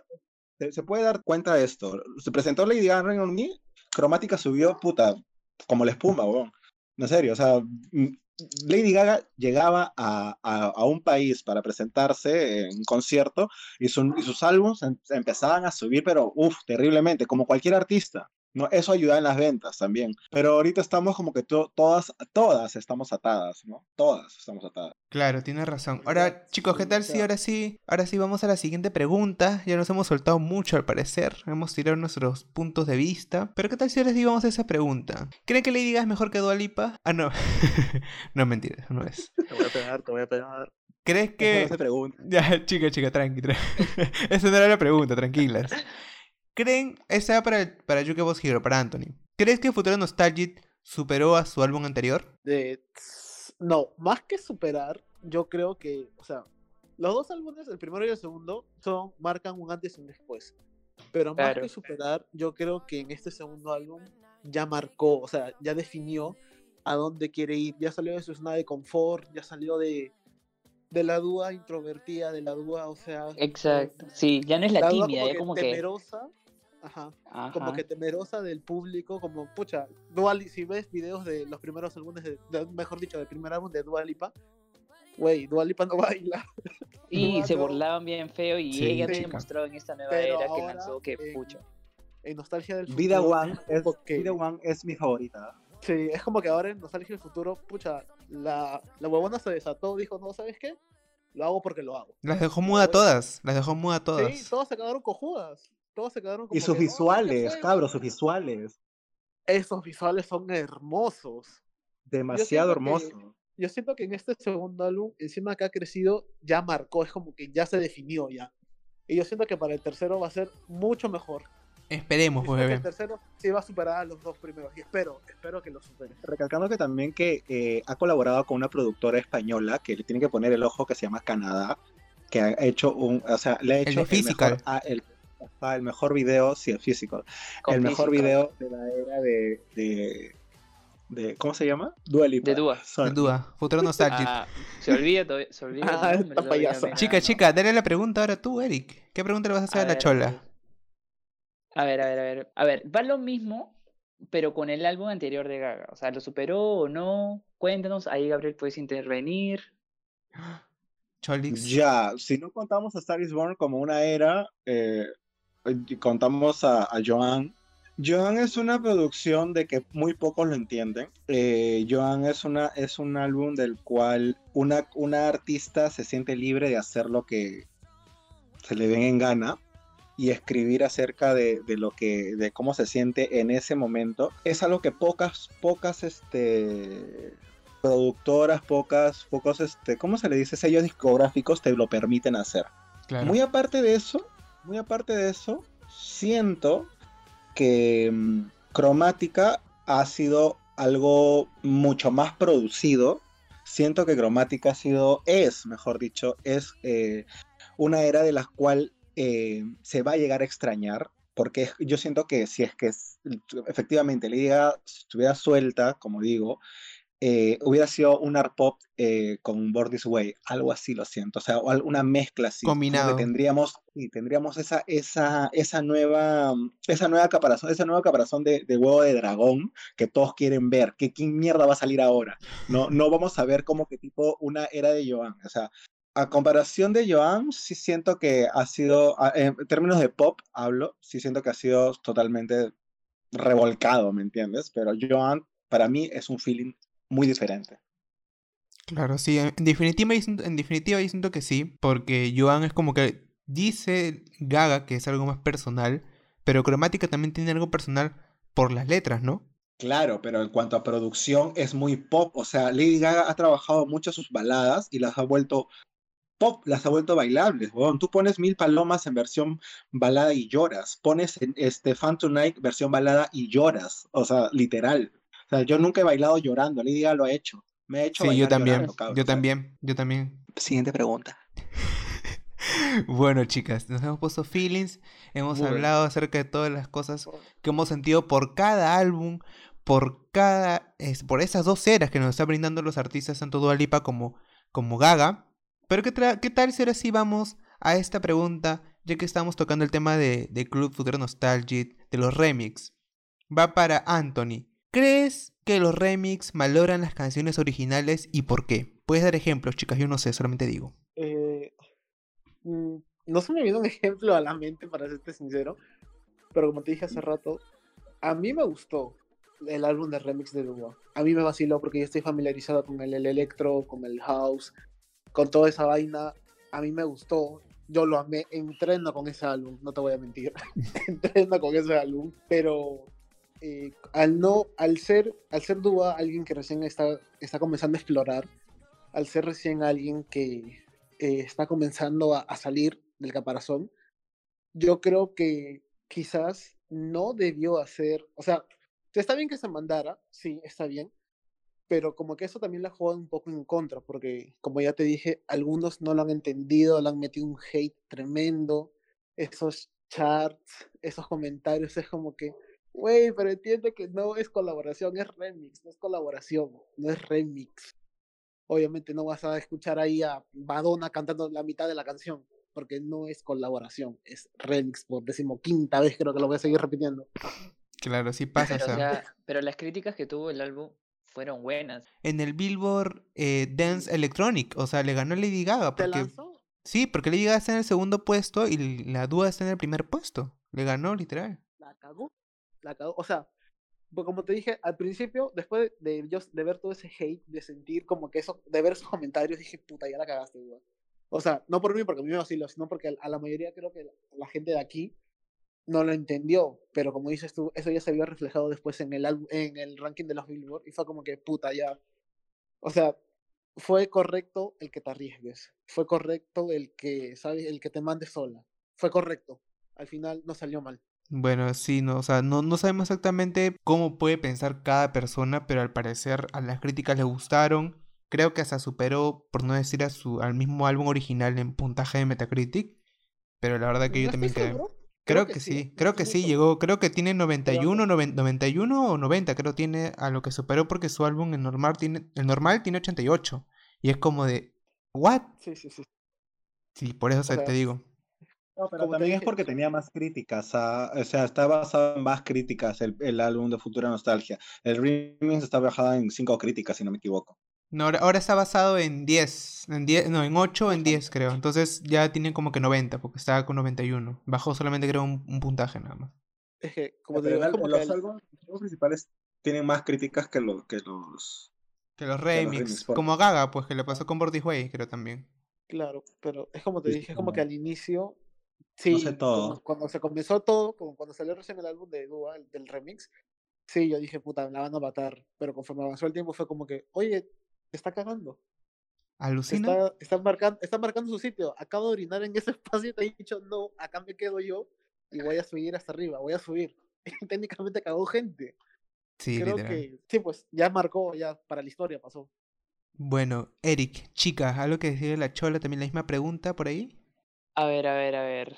[SPEAKER 6] se, puede dar cuenta de esto. Se presentó Lady Gaga en Reino Unido, Cromática subió, puta, como la espuma, weón. En serio, o sea, mm, Lady Gaga llegaba a, a- a un país para presentarse en un concierto y, su- y sus álbumes em- empezaban a subir, pero uff, terriblemente, como cualquier artista. No, eso ayuda en las ventas también. Pero ahorita estamos como que to- todas, todas estamos atadas, ¿no? Todas estamos atadas.
[SPEAKER 5] Claro, tienes razón. Ahora, chicos, ¿qué tal si ahora sí, ahora sí vamos a la siguiente pregunta? Ya nos hemos soltado mucho al parecer, hemos tirado nuestros puntos de vista. Pero ¿qué tal si ahora sí vamos a esa pregunta? ¿Creen que Lady Gaga es mejor que Dua Lipa? Ah, no. no, mentira, eso no es.
[SPEAKER 7] Te voy a pegar, te voy a pegar.
[SPEAKER 5] ¿Crees
[SPEAKER 6] Eso
[SPEAKER 5] que...
[SPEAKER 6] no se pregunta.
[SPEAKER 5] Ya, chica, chica, tranqui, tranqui. Esa no era la pregunta, tranquilas. ¿Creen, esa era para, para Yuke Boss Hero, para Anthony. ¿Crees que Futuro Nostalgic superó a su álbum anterior?
[SPEAKER 7] No, más que superar, yo creo que, o sea, los dos álbumes, el primero y el segundo, son, marcan un antes y un después. Pero más
[SPEAKER 4] Claro.
[SPEAKER 7] que superar, yo creo que en este segundo álbum ya marcó, o sea, ya definió a dónde quiere ir, ya salió de su zona de confort, ya salió de, de la dúa introvertida, de la dúa, o sea.
[SPEAKER 4] Exacto. Sí, ya no es la,
[SPEAKER 7] la
[SPEAKER 4] tímida, ya como que.
[SPEAKER 7] temerosa. Ajá. Como
[SPEAKER 4] Ajá.
[SPEAKER 7] que temerosa del público, como, pucha, Dua Li- si ves videos de los primeros álbumes, de, de- mejor dicho, del primer álbum de Dua Lipa, güey, Dua Lipa no baila.
[SPEAKER 4] Y
[SPEAKER 7] Dua
[SPEAKER 4] se burlaban bien feo y
[SPEAKER 5] Sí,
[SPEAKER 4] ella se demostró en esta nueva
[SPEAKER 7] Pero
[SPEAKER 4] era que lanzó que
[SPEAKER 7] eh,
[SPEAKER 4] pucha.
[SPEAKER 7] En Nostalgia del
[SPEAKER 6] Vida
[SPEAKER 7] Futuro,
[SPEAKER 6] One es,
[SPEAKER 7] como que-
[SPEAKER 6] Vida One es mi favorita.
[SPEAKER 7] Sí, es como que ahora en Nostalgia del Futuro, pucha, la, la huevona se desató, dijo, no, ¿sabes qué? Lo hago porque lo hago.
[SPEAKER 5] Las dejó muda a todas. Las dejó muda a todas.
[SPEAKER 7] Sí, todos se quedaron cojudas. Todos se quedaron como
[SPEAKER 6] Y sus
[SPEAKER 7] que, "No, ¿qué
[SPEAKER 6] visuales,
[SPEAKER 7] fue?".
[SPEAKER 6] cabros, sus visuales.
[SPEAKER 7] Esos visuales son hermosos.
[SPEAKER 6] Demasiado
[SPEAKER 7] siento que-
[SPEAKER 6] hermoso.
[SPEAKER 7] Yo siento que en este segundo álbum, encima que ha crecido, ya marcó, es como que ya se definió ya. Y yo siento que para el tercero va a ser mucho mejor.
[SPEAKER 5] Esperemos, pues, bebé.
[SPEAKER 7] el tercero sí va a superar a los dos primeros. Y espero, espero que lo supere.
[SPEAKER 6] Recalcando que también que eh, ha colaborado con una productora española que le tiene que poner el ojo que se llama Canadá, que ha hecho un, o sea, le ha
[SPEAKER 5] El
[SPEAKER 6] hecho
[SPEAKER 5] de Physical.
[SPEAKER 6] mejor, ah, el, el mejor video, sí, el físico, el mejor video de la era de, de, de- ¿cómo se llama? Dua Lipa.
[SPEAKER 4] De Dua.
[SPEAKER 6] Sorry.
[SPEAKER 5] Sin duda. Futuro nostálgico.
[SPEAKER 4] Ah, se olvida todavía, se olvida.
[SPEAKER 7] Ah.
[SPEAKER 5] Chica, chica, dale la pregunta ahora tú, Eric. ¿Qué pregunta le vas a hacer a, la
[SPEAKER 4] ver,
[SPEAKER 5] chola?
[SPEAKER 4] A ver, a ver, a ver. A ver, va lo mismo, pero con el álbum anterior de Gaga. O sea, ¿lo superó o no? Cuéntanos, ahí Gabriel puedes intervenir.
[SPEAKER 5] Cholix.
[SPEAKER 6] Ya, si no contamos a Star is Born como una era, eh, contamos a, a Joan. Joan es una producción de que muy pocos lo entienden. Eh, Joan es, una, es un álbum del cual una, una artista se siente libre de hacer lo que se le den en gana y escribir acerca de, de lo que de cómo se siente en ese momento es algo que pocas pocas este productoras pocas pocos este cómo se le dice sellos discográficos te lo permiten hacer
[SPEAKER 5] Claro.
[SPEAKER 6] muy aparte de eso muy aparte de eso siento que mm, cromática ha sido algo mucho más producido. Siento que cromática ha sido es mejor dicho es eh, una era de la cual eh, se va a llegar a extrañar, porque yo siento que si es que efectivamente Lady Gaga estuviera suelta, como digo, eh, hubiera sido un art pop eh, con Born This Way, algo así lo siento, o sea, o una mezcla así,
[SPEAKER 5] Combinado.
[SPEAKER 6] tendríamos, y tendríamos esa, esa, esa nueva, esa nueva caparazón, esa nueva caparazón de, de huevo de dragón que todos quieren ver, que quién mierda va a salir ahora, no, no vamos a ver como que tipo una era de Joan, o sea, a comparación de Joan, sí siento que ha sido, a- en términos de pop hablo, sí siento que ha sido totalmente revolcado, ¿me entiendes? Pero Joan, para mí, es un feeling muy diferente.
[SPEAKER 5] Claro, sí, en definitiva, yo siento- en definitiva yo siento que sí, porque Joan es como que dice Gaga que es algo más personal, pero Cromática también tiene algo personal por las letras, ¿no?
[SPEAKER 6] Claro, pero en cuanto a producción es muy pop, o sea, Lady Gaga ha trabajado mucho sus baladas y las ha vuelto pop, las ha vuelto bailables, weón. Tú pones Mil Palomas en versión balada y lloras, pones en este Fan Tonight versión balada y lloras, o sea, literal. O sea, yo nunca he bailado llorando, Gaga lo ha hecho. Me ha hecho
[SPEAKER 5] Sí, yo también,
[SPEAKER 6] llorando,
[SPEAKER 5] yo también, yo también.
[SPEAKER 6] Siguiente pregunta.
[SPEAKER 5] Bueno, chicas, nos hemos puesto feelings, hemos hablado acerca de todas las cosas que hemos sentido por cada álbum, por cada, es, por esas dos eras que nos están brindando los artistas tanto Dua Lipa como, como Gaga. Pero ¿qué, tra- qué tal si ahora sí vamos a esta pregunta, ya que estamos tocando el tema de, de Club Futuro Nostalgic, de los remix? Va para Anthony. ¿Crees que los remix malogran las canciones originales y por qué? Puedes dar ejemplos, chicas, yo no sé, solamente digo.
[SPEAKER 7] Eh, mm, no se me viene un ejemplo a la mente, para serte sincero, pero como te dije hace rato, a mí me gustó el álbum de remix de Dua. A mí me vaciló porque yo estoy familiarizado con el, el electro, con el house, con toda esa vaina. A mí me gustó. Yo lo amé. Entreno con ese álbum, no te voy a mentir. Entreno con ese álbum, pero eh, al no, al ser, al ser Dua alguien que recién está, está comenzando a explorar, al ser recién alguien que eh, está comenzando a, a salir del caparazón, yo creo que quizás no debió hacer, o sea, está bien que se mandara, sí, está bien, pero como que eso también la juega un poco en contra, porque como ya te dije, algunos no lo han entendido, le han metido un hate tremendo, esos charts, esos comentarios, es como que, güey, pero entiende que no es colaboración, es remix, no es colaboración, no es remix. obviamente no vas a escuchar ahí a Madonna cantando la mitad de la canción, porque no es colaboración, es remix por decimoquinta vez creo que lo voy a seguir repitiendo.
[SPEAKER 5] Claro, sí pasa.
[SPEAKER 4] Pero,
[SPEAKER 5] o sea,
[SPEAKER 4] pero las críticas que tuvo el álbum fueron buenas.
[SPEAKER 5] en el Billboard eh, Dance Electronic, o sea, le ganó Lady Gaga.
[SPEAKER 7] ¿Te
[SPEAKER 5] Porque,
[SPEAKER 7] lanzó?
[SPEAKER 5] sí, porque Lady Gaga está en el segundo puesto y la Dua está en el primer puesto. Le ganó, literal.
[SPEAKER 7] La cagó, o sea, pues como te dije al principio, después de, yo, de ver todo ese hate, de sentir como que eso, de ver esos comentarios, dije, puta, ya la cagaste, weón. O sea, no por mí, porque a mí me vacilo, sino porque a la mayoría creo que la, gente de aquí no lo entendió, pero como dices tú, eso ya se vio reflejado después en el, álbum- en el ranking de los Billboard y fue como que, puta, ya. O sea, fue correcto el que te arriesgues, fue correcto el que, ¿sabes? El que te mandes sola, fue correcto. Al final no salió mal.
[SPEAKER 5] Bueno, sí, no, o sea, no, no sabemos exactamente cómo puede pensar cada persona, pero al parecer a las críticas le gustaron. Creo que hasta superó, por no decir a su, al mismo álbum original en puntaje de Metacritic. Pero la verdad que yo
[SPEAKER 7] No
[SPEAKER 5] también creo. Creo que sí, creo que sí,
[SPEAKER 7] seguro.
[SPEAKER 5] llegó, creo que tiene 91, noven- 91 o 90, creo tiene a lo que superó porque su álbum el normal tiene, el normal tiene 88. Y es como de, ¿what?
[SPEAKER 7] Sí, sí, sí.
[SPEAKER 5] Sí, por eso
[SPEAKER 7] sea,
[SPEAKER 5] te digo.
[SPEAKER 6] No, pero
[SPEAKER 7] Como te
[SPEAKER 6] también es porque tenía más críticas, ah, o sea, está basado en más críticas el, el álbum de Futura Nostalgia. El remix está basado en cinco críticas, si no me equivoco.
[SPEAKER 5] No, ahora, está basado en 10, en 10, no, en 8 o en 10 creo. Entonces ya tiene como que 90 porque estaba con 91. Bajó solamente creo un, un puntaje nada más.
[SPEAKER 7] Es que, como te digo, como
[SPEAKER 6] los
[SPEAKER 7] que el-
[SPEAKER 6] álbumes los principales tienen más críticas que, lo- que los...
[SPEAKER 5] Que los
[SPEAKER 6] los
[SPEAKER 5] remix,
[SPEAKER 6] remix, por-
[SPEAKER 5] como Gaga, pues que le pasó con Bordy Way, creo también.
[SPEAKER 7] Claro, pero es como te dije, es como- que al inicio, sí,
[SPEAKER 6] sé
[SPEAKER 7] como
[SPEAKER 6] todo.
[SPEAKER 7] cuando se comenzó todo, como cuando salió recién el álbum de Dua, el del remix, sí, yo dije, puta, me la van a matar, pero conforme avanzó el tiempo fue como que, oye, te está cagando,
[SPEAKER 5] ¿Alucina?
[SPEAKER 7] está, está, marcando, está marcando su sitio, acabo de orinar en ese espacio y te he dicho, no, acá me quedo yo y voy a subir hasta arriba, voy a subir. Técnicamente cagó gente.
[SPEAKER 5] Sí,
[SPEAKER 7] Creo
[SPEAKER 5] literal.
[SPEAKER 7] que, sí, pues, ya marcó, ya para la historia pasó.
[SPEAKER 5] Bueno, Eric, chica, algo que decir de la chola, también la misma pregunta por ahí.
[SPEAKER 4] A ver, a ver, a ver.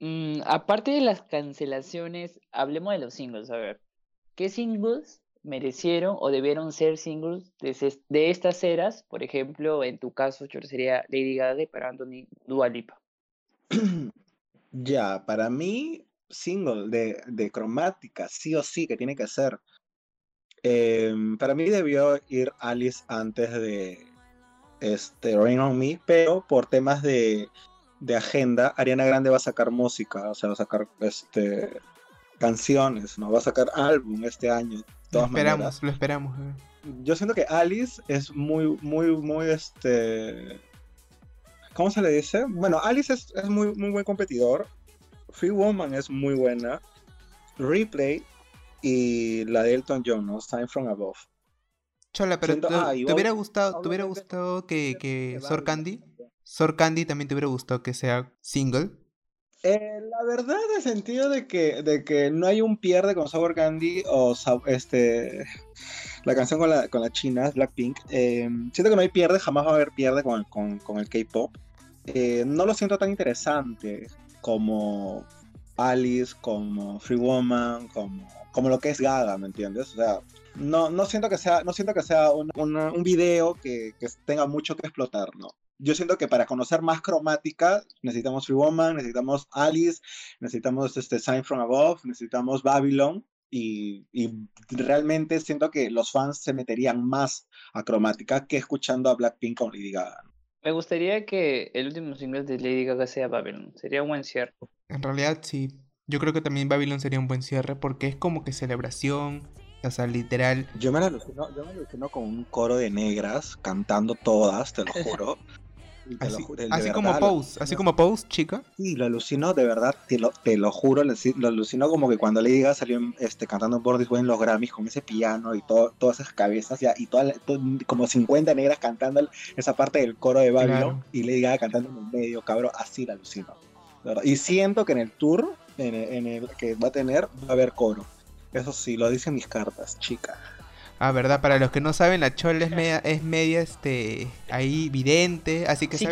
[SPEAKER 4] Mm, aparte de las cancelaciones, hablemos de los singles, a ver. ¿Qué singles merecieron o debieron ser singles de, de estas eras? Por ejemplo, en tu caso, yo sería Lady Gaga para Anthony Dua Lipa.
[SPEAKER 6] Ya, para mí, single de, de cromática, sí o sí, que tiene que ser. Em, para mí debió ir Alice antes de este, Rain on Me, pero por temas de, de agenda, Ariana Grande va a sacar música, o sea, va a sacar este, canciones, ¿no? Va a sacar álbum este año.
[SPEAKER 5] Lo esperamos,
[SPEAKER 6] maneras.
[SPEAKER 5] lo esperamos. eh.
[SPEAKER 6] Yo siento que Alice es muy, muy, muy, este... ¿Cómo se le dice? Bueno, Alice es, es muy, muy buen competidor. Free Woman es muy buena. Replay y la de Elton John, ¿no? Sign from Above.
[SPEAKER 5] Chola, pero
[SPEAKER 6] Siento-
[SPEAKER 5] te,
[SPEAKER 6] ah,
[SPEAKER 5] te hubiera gustado, te hubiera gustado que, que Sor Candy. Sor Candy también te hubiera gustado que sea single.
[SPEAKER 6] Eh, la verdad, en el sentido de que, de que no hay un pierde con Sour Candy o este, la canción con la, con la china, Blackpink. eh, siento que no hay pierde, jamás va a haber pierde con, con, con el K-pop. Eh, no lo siento tan interesante como Alice, como Free Woman, como, como lo que es Gaga, ¿me entiendes? O sea, no, no siento que sea, no siento que sea una- una- un video que, que tenga mucho que explotar, ¿no? Yo siento que para conocer más cromática necesitamos Free Woman, necesitamos Alice, necesitamos este Sign from Above, necesitamos Babylon y, y realmente siento que los fans se meterían más a cromática que escuchando a Blackpink con Lady Gaga.
[SPEAKER 4] Me gustaría que el último single de Lady Gaga sea Babylon. Sería un buen cierre.
[SPEAKER 5] En realidad sí. Yo creo que también Babylon sería un buen cierre porque es como que celebración, o sea, literal.
[SPEAKER 6] Yo me la alucino, yo me alucino con un coro de negras cantando todas, te lo juro. Lo
[SPEAKER 5] Así, como
[SPEAKER 6] lo
[SPEAKER 5] Pose, así como Pose, chica.
[SPEAKER 6] Sí, lo alucino de verdad, te lo, te lo juro, lo, lo alucino como que cuando Lady Gaga salió este, cantando en Bordy en los Grammys con ese piano y todo, todas esas cabezas ya, y toda la- to- como 50 negras cantando esa parte del coro de Babylon
[SPEAKER 5] Claro.
[SPEAKER 6] y Lady Gaga cantando en el medio, cabrón, así la de verdad. Y siento que en el tour en el, en el que va a tener va a haber coro. Eso sí, lo dicen mis cartas, chica.
[SPEAKER 5] Ah, verdad, para los que no saben, la Chola es media, es media este, ahí vidente, así que sus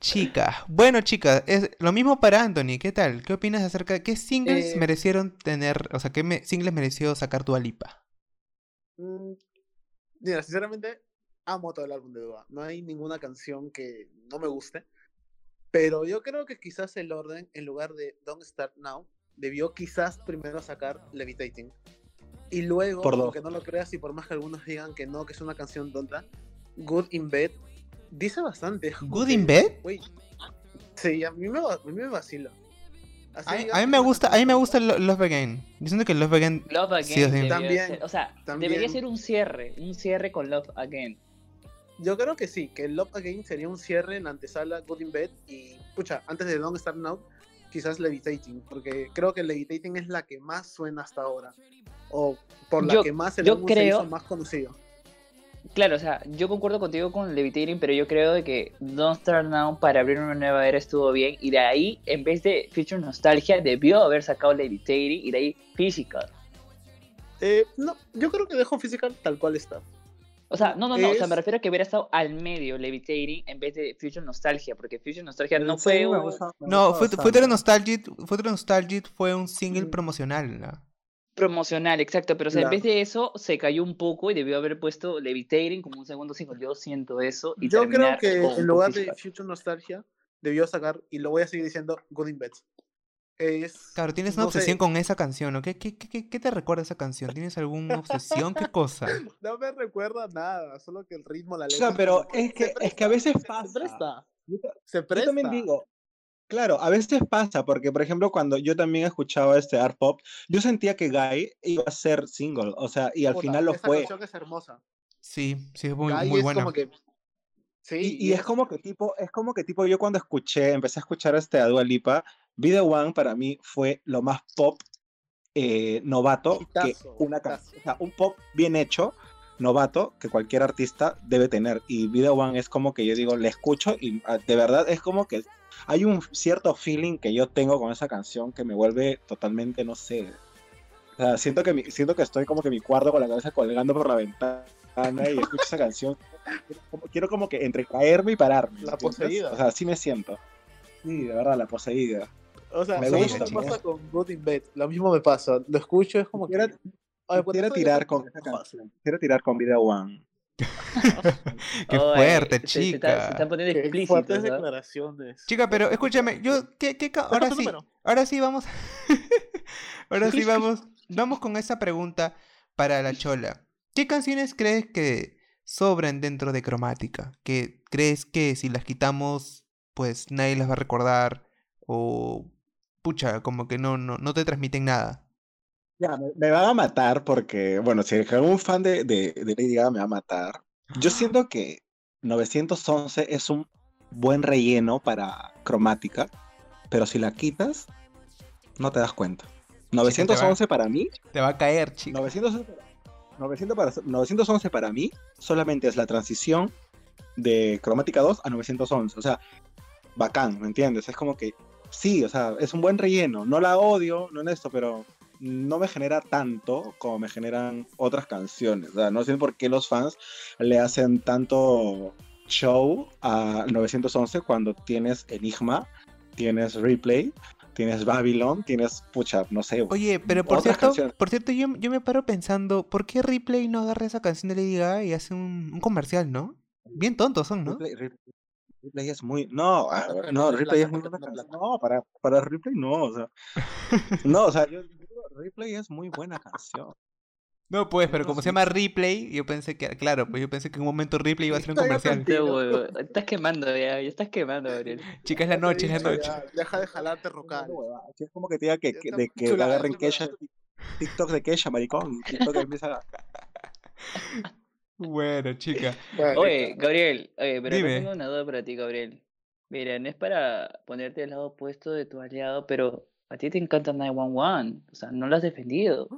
[SPEAKER 5] Chica, bueno chicas, es lo mismo para Anthony, ¿qué tal? ¿Qué opinas acerca de qué singles
[SPEAKER 7] Eh,
[SPEAKER 5] merecieron tener, o sea, qué me- singles mereció sacar tu Alipa?
[SPEAKER 7] Mm, Mira, sinceramente, amo todo el álbum de Dua. No hay ninguna canción que no me guste. Pero yo creo que quizás el orden, en lugar de Don't Start Now, debió quizás primero sacar Levitating. Y luego,
[SPEAKER 6] Por
[SPEAKER 7] aunque no lo creas y por más que algunos digan que no, que es una canción tonta, Good in Bed dice bastante.
[SPEAKER 5] ¿Good in Bed?
[SPEAKER 7] sí, a mí me, a mí me vacila. Así
[SPEAKER 5] A, a mí me gusta, a mí me gusta Lo- Love Again. Yo siento que Love Again
[SPEAKER 4] Love Again
[SPEAKER 5] Sí,
[SPEAKER 4] debió
[SPEAKER 7] También,
[SPEAKER 4] ser- o sea,
[SPEAKER 7] también.
[SPEAKER 4] debería ser un cierre, un cierre con Love Again.
[SPEAKER 7] Yo creo que sí, que Love Again sería un cierre en la antesala Good in Bed y, pucha, antes de Don't Start Now, quizás Levitating, porque creo que Levitating es la que más suena hasta ahora, o por la
[SPEAKER 4] Yo-
[SPEAKER 7] que más el álbum se
[SPEAKER 4] creo-
[SPEAKER 7] hizo más conocido.
[SPEAKER 4] Claro, o sea, yo concuerdo contigo con Levitating, pero yo creo de que Don't Start Now para abrir una nueva era estuvo bien. Y de ahí, en vez de Future Nostalgia, debió haber sacado Levitating y de ahí Physical.
[SPEAKER 7] Eh, no, yo creo que dejó Physical tal cual está.
[SPEAKER 4] O sea, no, no, no, o sea, me refiero a que hubiera estado al medio Levitating en vez de Future Nostalgia, porque Future Nostalgia no fue un-
[SPEAKER 5] No. Future Nostalgic, Future Nostalgic fue un single
[SPEAKER 7] Mm.
[SPEAKER 5] promocional. ¿no?
[SPEAKER 4] promocional, exacto, pero o sea, en vez de eso se cayó un poco y debió haber puesto Levitating como un segundo single. Yo siento eso. Y
[SPEAKER 7] Yo creo que en lugar de. Future Nostalgia, debió sacar, y lo voy a seguir diciendo, Good in Bed. Es,
[SPEAKER 5] Claro, tienes una
[SPEAKER 7] no sé,
[SPEAKER 5] obsesión con esa canción, ¿no? ¿Qué, qué, qué, qué te recuerda esa canción? ¿Tienes alguna obsesión? ¿Qué cosa?
[SPEAKER 7] No me recuerda nada, solo que el ritmo, la
[SPEAKER 6] O
[SPEAKER 7] letra.
[SPEAKER 6] sea, pero es que,
[SPEAKER 7] se
[SPEAKER 6] es que a
[SPEAKER 7] presta,
[SPEAKER 6] veces pasa.
[SPEAKER 7] Se presta.
[SPEAKER 6] Yo también digo, claro, a veces pasa, porque por ejemplo, cuando yo también escuchaba este art pop, yo sentía que Guy iba a ser single, o sea, y al
[SPEAKER 7] Puta,
[SPEAKER 6] final lo
[SPEAKER 7] esa
[SPEAKER 6] fue.
[SPEAKER 7] canción es hermosa.
[SPEAKER 5] Sí, sí, es muy,
[SPEAKER 7] Guy
[SPEAKER 5] muy
[SPEAKER 7] es
[SPEAKER 5] buena.
[SPEAKER 7] como que. Sí,
[SPEAKER 6] Y, y es como que tipo, es como que tipo, yo cuando escuché, empecé a escuchar este a Dua Lipa, Be One para mí fue lo más pop eh, novato que
[SPEAKER 7] Hitazo,
[SPEAKER 6] una
[SPEAKER 7] hitazo.
[SPEAKER 6] canción, o sea, un pop bien hecho, novato, que cualquier artista debe tener. Y Be One es como que yo digo, le escucho y ah, de verdad es como que hay un cierto feeling que yo tengo con esa canción que me vuelve totalmente, no sé. O sea, siento que, mi- siento que estoy como que mi cuarto con la cabeza colgando por la ventana y escucho esa canción. Quiero como, quiero como que entre caerme y pararme.
[SPEAKER 7] La
[SPEAKER 6] ¿entiendes?
[SPEAKER 7] poseída.
[SPEAKER 6] O sea, así me siento. Sí, de verdad, la poseída.
[SPEAKER 7] O sea,
[SPEAKER 6] Me
[SPEAKER 7] lo
[SPEAKER 5] gusta,
[SPEAKER 7] mismo me
[SPEAKER 6] chica.
[SPEAKER 7] pasa con Good in Bed. Lo mismo me pasa. Lo escucho, es como que.
[SPEAKER 6] Quisiera
[SPEAKER 7] esto ya
[SPEAKER 6] tirar
[SPEAKER 7] está
[SPEAKER 6] con. Quisiera tirar con Video One.
[SPEAKER 5] Qué
[SPEAKER 4] Oye,
[SPEAKER 5] fuerte,
[SPEAKER 4] se- se está- Se,
[SPEAKER 5] chica.
[SPEAKER 4] están poniendo ¿no?
[SPEAKER 7] declaraciones.
[SPEAKER 5] Chica, pero escúchame, yo, ¿qué, qué, ahora sí,
[SPEAKER 7] número.
[SPEAKER 5] ahora sí vamos, ahora sí vamos, vamos con esa pregunta para la chola. ¿Qué canciones crees que sobran dentro de cromática? ¿Que crees que si las quitamos, pues nadie las va a recordar? O, pucha, como que no, no, no te transmiten nada.
[SPEAKER 6] Ya, me, me van a matar porque, bueno, si algún fan de, de, de Lady Gaga me va a matar. Yo siento que 911 es un buen relleno para cromática, pero si la quitas, no te das cuenta. 911 para mí,
[SPEAKER 5] Te va a caer, chica.
[SPEAKER 6] 911 para, 900 para- 911 para mí solamente es la transición de cromática 2 a 911. O sea, bacán, ¿me entiendes? Es como que sí, o sea, es un buen relleno. No la odio, no en esto, pero no me genera tanto como me generan otras canciones. O sea, no sé por qué los fans le hacen tanto show a 911 cuando tienes Enigma, tienes Replay, tienes Babylon, tienes, pucha, no sé.
[SPEAKER 5] Oye, pero por cierto,
[SPEAKER 6] canciones.
[SPEAKER 5] por cierto, yo, yo me paro pensando, ¿por qué Ripley no agarra esa canción de Lady Gaga y hace un, un comercial, no? Bien tontos son, ¿no?
[SPEAKER 6] Ripley, Ripley- Ripley es muy. No, ah,
[SPEAKER 7] Pero
[SPEAKER 6] no,
[SPEAKER 7] no
[SPEAKER 6] Ripley es muy
[SPEAKER 7] no
[SPEAKER 6] buena canción. No, para, para Ripley no, o sea. No, o sea, yo, yo digo, Ripley es muy buena canción.
[SPEAKER 5] No, pues, pero como se llama Ripley, yo pensé que, claro, pues yo pensé que en un momento Ripley iba a hacer un comercial.
[SPEAKER 4] Te- Estás quemando ya, ya estás quemando, Gabriel.
[SPEAKER 5] Chica, es la noche, es la noche.
[SPEAKER 7] ya, Deja de jalarte rocal.
[SPEAKER 6] Así es como que te diga que,
[SPEAKER 7] Ya
[SPEAKER 6] que- de que
[SPEAKER 7] chulada,
[SPEAKER 6] agarren. Kesha, TikTok de Kesha, maricón. TikTok empieza a.
[SPEAKER 5] Bueno, chica.
[SPEAKER 4] Oye, Gabriel, oye, pero
[SPEAKER 5] Dime.
[SPEAKER 4] tengo una duda para ti, Gabriel. Mira, no es para ponerte al lado opuesto de tu aliado, pero a ti te encanta 911, o sea, no lo has defendido.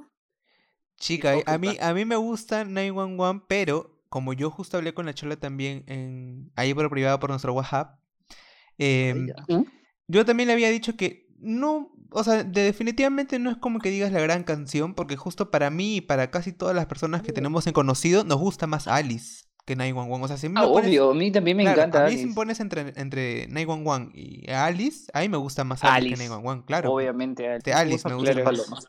[SPEAKER 5] Chica, a a mí, a mí me gusta 911, pero como yo justo hablé con la chola también en, ahí por privado por nuestro WhatsApp, em,
[SPEAKER 7] ya.
[SPEAKER 5] yo también le había dicho que no, o sea, de- definitivamente no es como que digas la gran canción, porque justo para mí y para casi todas las personas que tenemos en conocido, nos gusta más Alice que 911. O sea, si a mí me
[SPEAKER 4] Ah,
[SPEAKER 5] pones-
[SPEAKER 4] obvio, a mí también me
[SPEAKER 5] claro,
[SPEAKER 4] encanta
[SPEAKER 5] a mí si me pones entre, entre 911 y Alice, a mí me gusta más Alice, que
[SPEAKER 4] Alice,
[SPEAKER 5] 911, claro.
[SPEAKER 4] Obviamente,
[SPEAKER 5] Alice me gusta
[SPEAKER 4] claro.
[SPEAKER 5] más.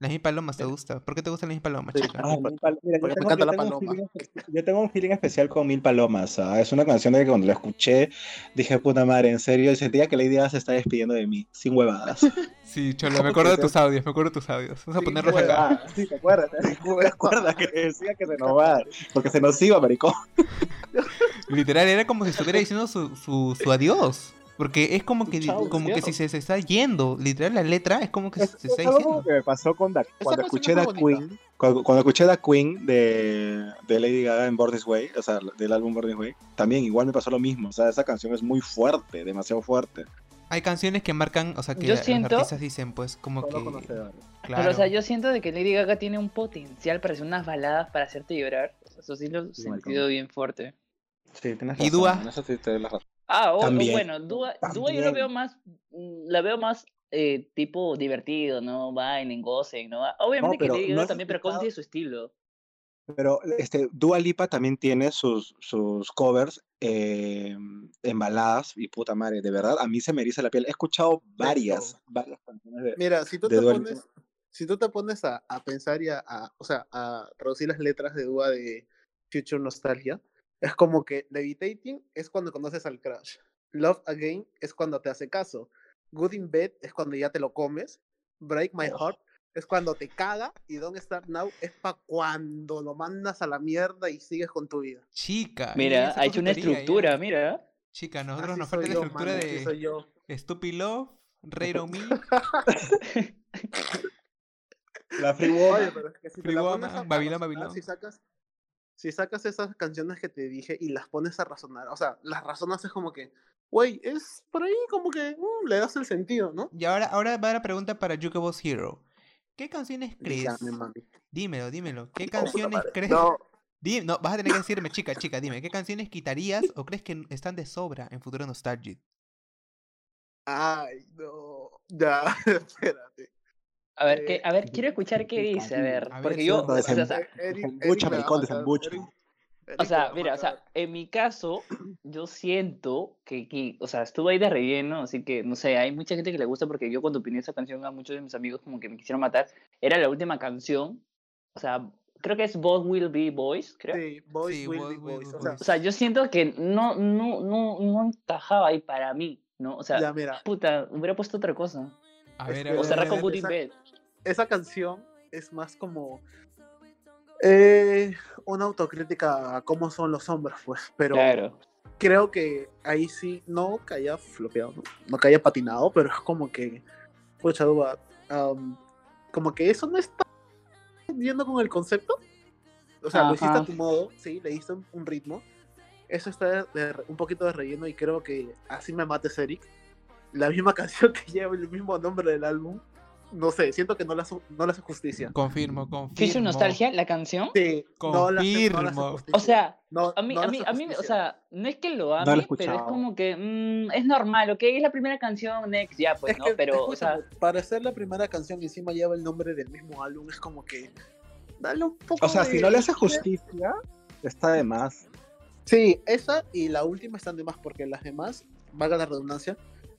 [SPEAKER 5] Las mil palomas te gusta. ¿Por qué te gustan las mil palomas, chica?
[SPEAKER 6] Ah, Mil Pal- mira, yo tengo- yo un
[SPEAKER 7] paloma.
[SPEAKER 6] feeling espe- Yo tengo un feeling especial con Mil Palomas. ¿ah? Es una canción de que cuando la escuché dije, puta madre, en serio, sentía que Lady Gaga se está despidiendo de mí, sin huevadas.
[SPEAKER 5] Sí, Cholo, me
[SPEAKER 6] ¿Cómo
[SPEAKER 5] acuerdo de tus audios, me acuerdo de tus audios. Vamos a ponerlos acá.
[SPEAKER 6] Sí, te acuerdas, te acuerdas que decía que se nos va, porque se nos iba, maricón.
[SPEAKER 5] Literal, era como si estuviera diciendo su, su, su adiós. Porque es como que, como que si se, se está yendo. Literal, la letra es como que
[SPEAKER 6] Es,
[SPEAKER 5] se está
[SPEAKER 6] es
[SPEAKER 5] diciendo.
[SPEAKER 6] que me pasó con Da- cuando escuché
[SPEAKER 7] es
[SPEAKER 6] Da. Queen, cuando, cuando escuché Da Queen de, de Lady Gaga en Born This Way, o sea, del álbum Born This Way, también igual me pasó lo mismo. O sea, esa canción es muy fuerte, demasiado fuerte.
[SPEAKER 5] Hay canciones que marcan, o sea, que
[SPEAKER 4] Yo
[SPEAKER 5] los
[SPEAKER 4] siento-
[SPEAKER 5] artistas dicen, pues, como que. Claro.
[SPEAKER 4] Pero, o sea, yo siento de que Lady Gaga tiene un potencial para hacer unas baladas para hacerte llorar. O sea, eso sí lo he sentido bien fuerte.
[SPEAKER 6] Sí, tienes
[SPEAKER 5] ¿Y
[SPEAKER 6] razón,
[SPEAKER 5] Dua?
[SPEAKER 6] en eso sí te doy la razón.
[SPEAKER 4] Ah, o- o
[SPEAKER 6] También.
[SPEAKER 4] bueno, Dua, Dua yo lo veo más, mm, la veo más eh, tipo divertido, ¿no? Bailen, gocen, ¿no? Obviamente
[SPEAKER 6] pero
[SPEAKER 4] que Lady
[SPEAKER 6] no
[SPEAKER 4] también, pero tiene su estilo.
[SPEAKER 6] Pero este, Dua Lipa también tiene sus, sus covers eh, en baladas y puta madre, de verdad, a mí se me eriza la piel. He escuchado varias, varias canciones de...
[SPEAKER 7] Mira, si tú
[SPEAKER 6] de
[SPEAKER 7] te
[SPEAKER 6] Dua Lipa.
[SPEAKER 7] pones, si tú te pones a, a pensar y a, a- o sea, a traducir las letras de Dua de Future Nostalgia, es como que Levitating es cuando conoces al crush. Love Again es cuando te hace caso. Good in Bed es cuando ya te lo comes. Break My Heart es cuando te caga. Y Don't Start Now es para cuando lo mandas a la mierda y sigues con tu vida.
[SPEAKER 5] Chica.
[SPEAKER 4] Mira,
[SPEAKER 5] esa
[SPEAKER 4] ha hecho una
[SPEAKER 5] ya.
[SPEAKER 4] estructura, mira.
[SPEAKER 5] Chica, nosotros
[SPEAKER 7] Así
[SPEAKER 5] nos falta la
[SPEAKER 7] yo,
[SPEAKER 5] estructura
[SPEAKER 7] mano, así soy
[SPEAKER 5] de
[SPEAKER 7] yo.
[SPEAKER 5] Stupid Love, on Me.
[SPEAKER 6] La Free Woman.
[SPEAKER 7] pero es que si te
[SPEAKER 5] Free
[SPEAKER 7] la
[SPEAKER 5] Woman,
[SPEAKER 7] pones a- a
[SPEAKER 5] Babylon,
[SPEAKER 7] razonar,
[SPEAKER 5] Babylon.
[SPEAKER 7] Si sacas, si sacas esas canciones que te dije y las pones a razonar, o sea, las razonas es como que, güey, es por ahí como que mm, le das el sentido, ¿no?
[SPEAKER 5] Y ahora, ahora va la pregunta para Jukebox Hero. ¿Qué canciones crees?
[SPEAKER 7] Dígame, mami.
[SPEAKER 5] Dímelo, dímelo. ¿Qué canciones crees?
[SPEAKER 7] No,
[SPEAKER 5] Di- no, vas a tener que decirme, chica, chica, dime, ¿qué canciones quitarías o crees que están de sobra en Futuro Nostalgic?
[SPEAKER 7] ay, no, ya, espérate.
[SPEAKER 4] A ver, qué,
[SPEAKER 7] Eh,
[SPEAKER 4] a ver, quiero escuchar qué dice, a ver.
[SPEAKER 5] A ver,
[SPEAKER 4] Porque yo, o sea, sea,
[SPEAKER 7] Eh,
[SPEAKER 6] maricón,
[SPEAKER 4] O sea, mira, o sea, en mi caso, yo siento que, que, o sea, estuvo ahí de relleno, así que, no sé, hay mucha gente que le gusta porque yo cuando opiné esa canción a muchos de mis amigos como que me quisieron matar, era la última canción, o sea, creo que es Both Will Be Boys, creo.
[SPEAKER 7] Sí, Boys
[SPEAKER 5] Sí,
[SPEAKER 7] will be boys. O sea,
[SPEAKER 5] boys.
[SPEAKER 4] O sea, yo siento que no, no, no, no encajaba ahí para mí, ¿no? O sea,
[SPEAKER 7] ya mira,
[SPEAKER 4] puta, hubiera puesto otra cosa.
[SPEAKER 5] A
[SPEAKER 7] Es
[SPEAKER 5] ver,
[SPEAKER 7] que-
[SPEAKER 5] a ver,
[SPEAKER 4] O cerrar con
[SPEAKER 5] a
[SPEAKER 4] Good
[SPEAKER 5] ver.
[SPEAKER 4] in
[SPEAKER 7] esa-
[SPEAKER 4] Bed.
[SPEAKER 7] esa canción es más como eh, una autocrítica a cómo son los hombres, pues, pero
[SPEAKER 4] Claro.
[SPEAKER 7] creo que ahí sí, no que haya flopeado, no, no que haya patinado, pero es como que, pucha, Duba, am, como que eso no está yendo con el concepto. O sea, lo hiciste
[SPEAKER 4] Ajá.
[SPEAKER 7] a tu modo, sí, le diste un, un ritmo. Eso está de un poquito de relleno y creo que así me mates, Eric. La misma canción que lleva el mismo nombre del álbum. No sé, siento que no le hace, no le hace justicia.
[SPEAKER 5] Confirmo, confirmo.
[SPEAKER 4] Future Nostalgia, la canción.
[SPEAKER 7] Sí, no hace- no hace
[SPEAKER 5] Confirmo.
[SPEAKER 7] justicia.
[SPEAKER 4] O sea,
[SPEAKER 7] No-
[SPEAKER 4] a mí,
[SPEAKER 7] no
[SPEAKER 4] a mí, a mí, o sea, no es que lo ame, pero es como que mm, es normal, ok, es la primera canción, next, ya, pues,
[SPEAKER 7] Es
[SPEAKER 4] ¿no?
[SPEAKER 7] que,
[SPEAKER 4] Pero, o sea,
[SPEAKER 7] para ser la primera canción y encima lleva el nombre del mismo álbum, es como que. Dale un poco.
[SPEAKER 6] O sea, si
[SPEAKER 7] de-
[SPEAKER 6] no le hace justicia, está de más.
[SPEAKER 7] Sí, esa y la última están de más porque las demás, valga la redundancia,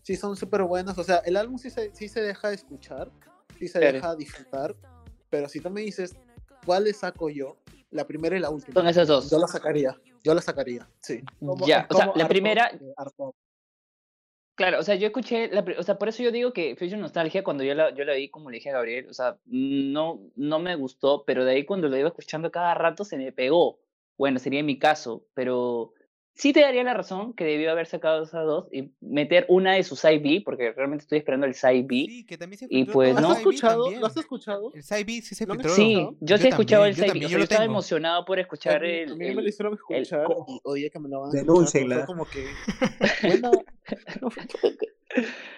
[SPEAKER 7] sí son súper buenas. O sea, el álbum sí se, sí se deja escuchar, sí se
[SPEAKER 4] Claro.
[SPEAKER 7] deja disfrutar, pero si tú me dices, ¿cuál le saco yo? La primera y la última.
[SPEAKER 4] son esas dos.
[SPEAKER 7] Yo la sacaría, yo la sacaría, sí.
[SPEAKER 6] Como-
[SPEAKER 4] Ya, o sea, la
[SPEAKER 6] Art
[SPEAKER 4] primera-
[SPEAKER 6] eh.
[SPEAKER 4] Claro, o sea, yo escuché, la, o sea, por eso yo digo que Future Nostalgia, cuando yo la, yo la vi, como le dije a Gabriel, o sea, no, no me gustó, pero de ahí cuando lo iba escuchando cada rato se me pegó. Bueno, sería mi caso, pero sí te daría la razón que debió haber sacado esas dos y meter una de sus side B, porque realmente estoy esperando el side B.
[SPEAKER 5] Sí, que también se
[SPEAKER 4] Y pues,
[SPEAKER 7] ¿Lo
[SPEAKER 5] el
[SPEAKER 7] has escuchado? ¿Lo has escuchado?
[SPEAKER 5] El Side B sí se
[SPEAKER 7] ¿Lo han
[SPEAKER 5] filtró.
[SPEAKER 4] Sí, yo sí he escuchado el side B,
[SPEAKER 5] yo
[SPEAKER 4] estaba emocionado por
[SPEAKER 7] A
[SPEAKER 4] escuchar el...
[SPEAKER 7] a mí me lo hicieron escuchar odié que me lo porque fue como que, bueno,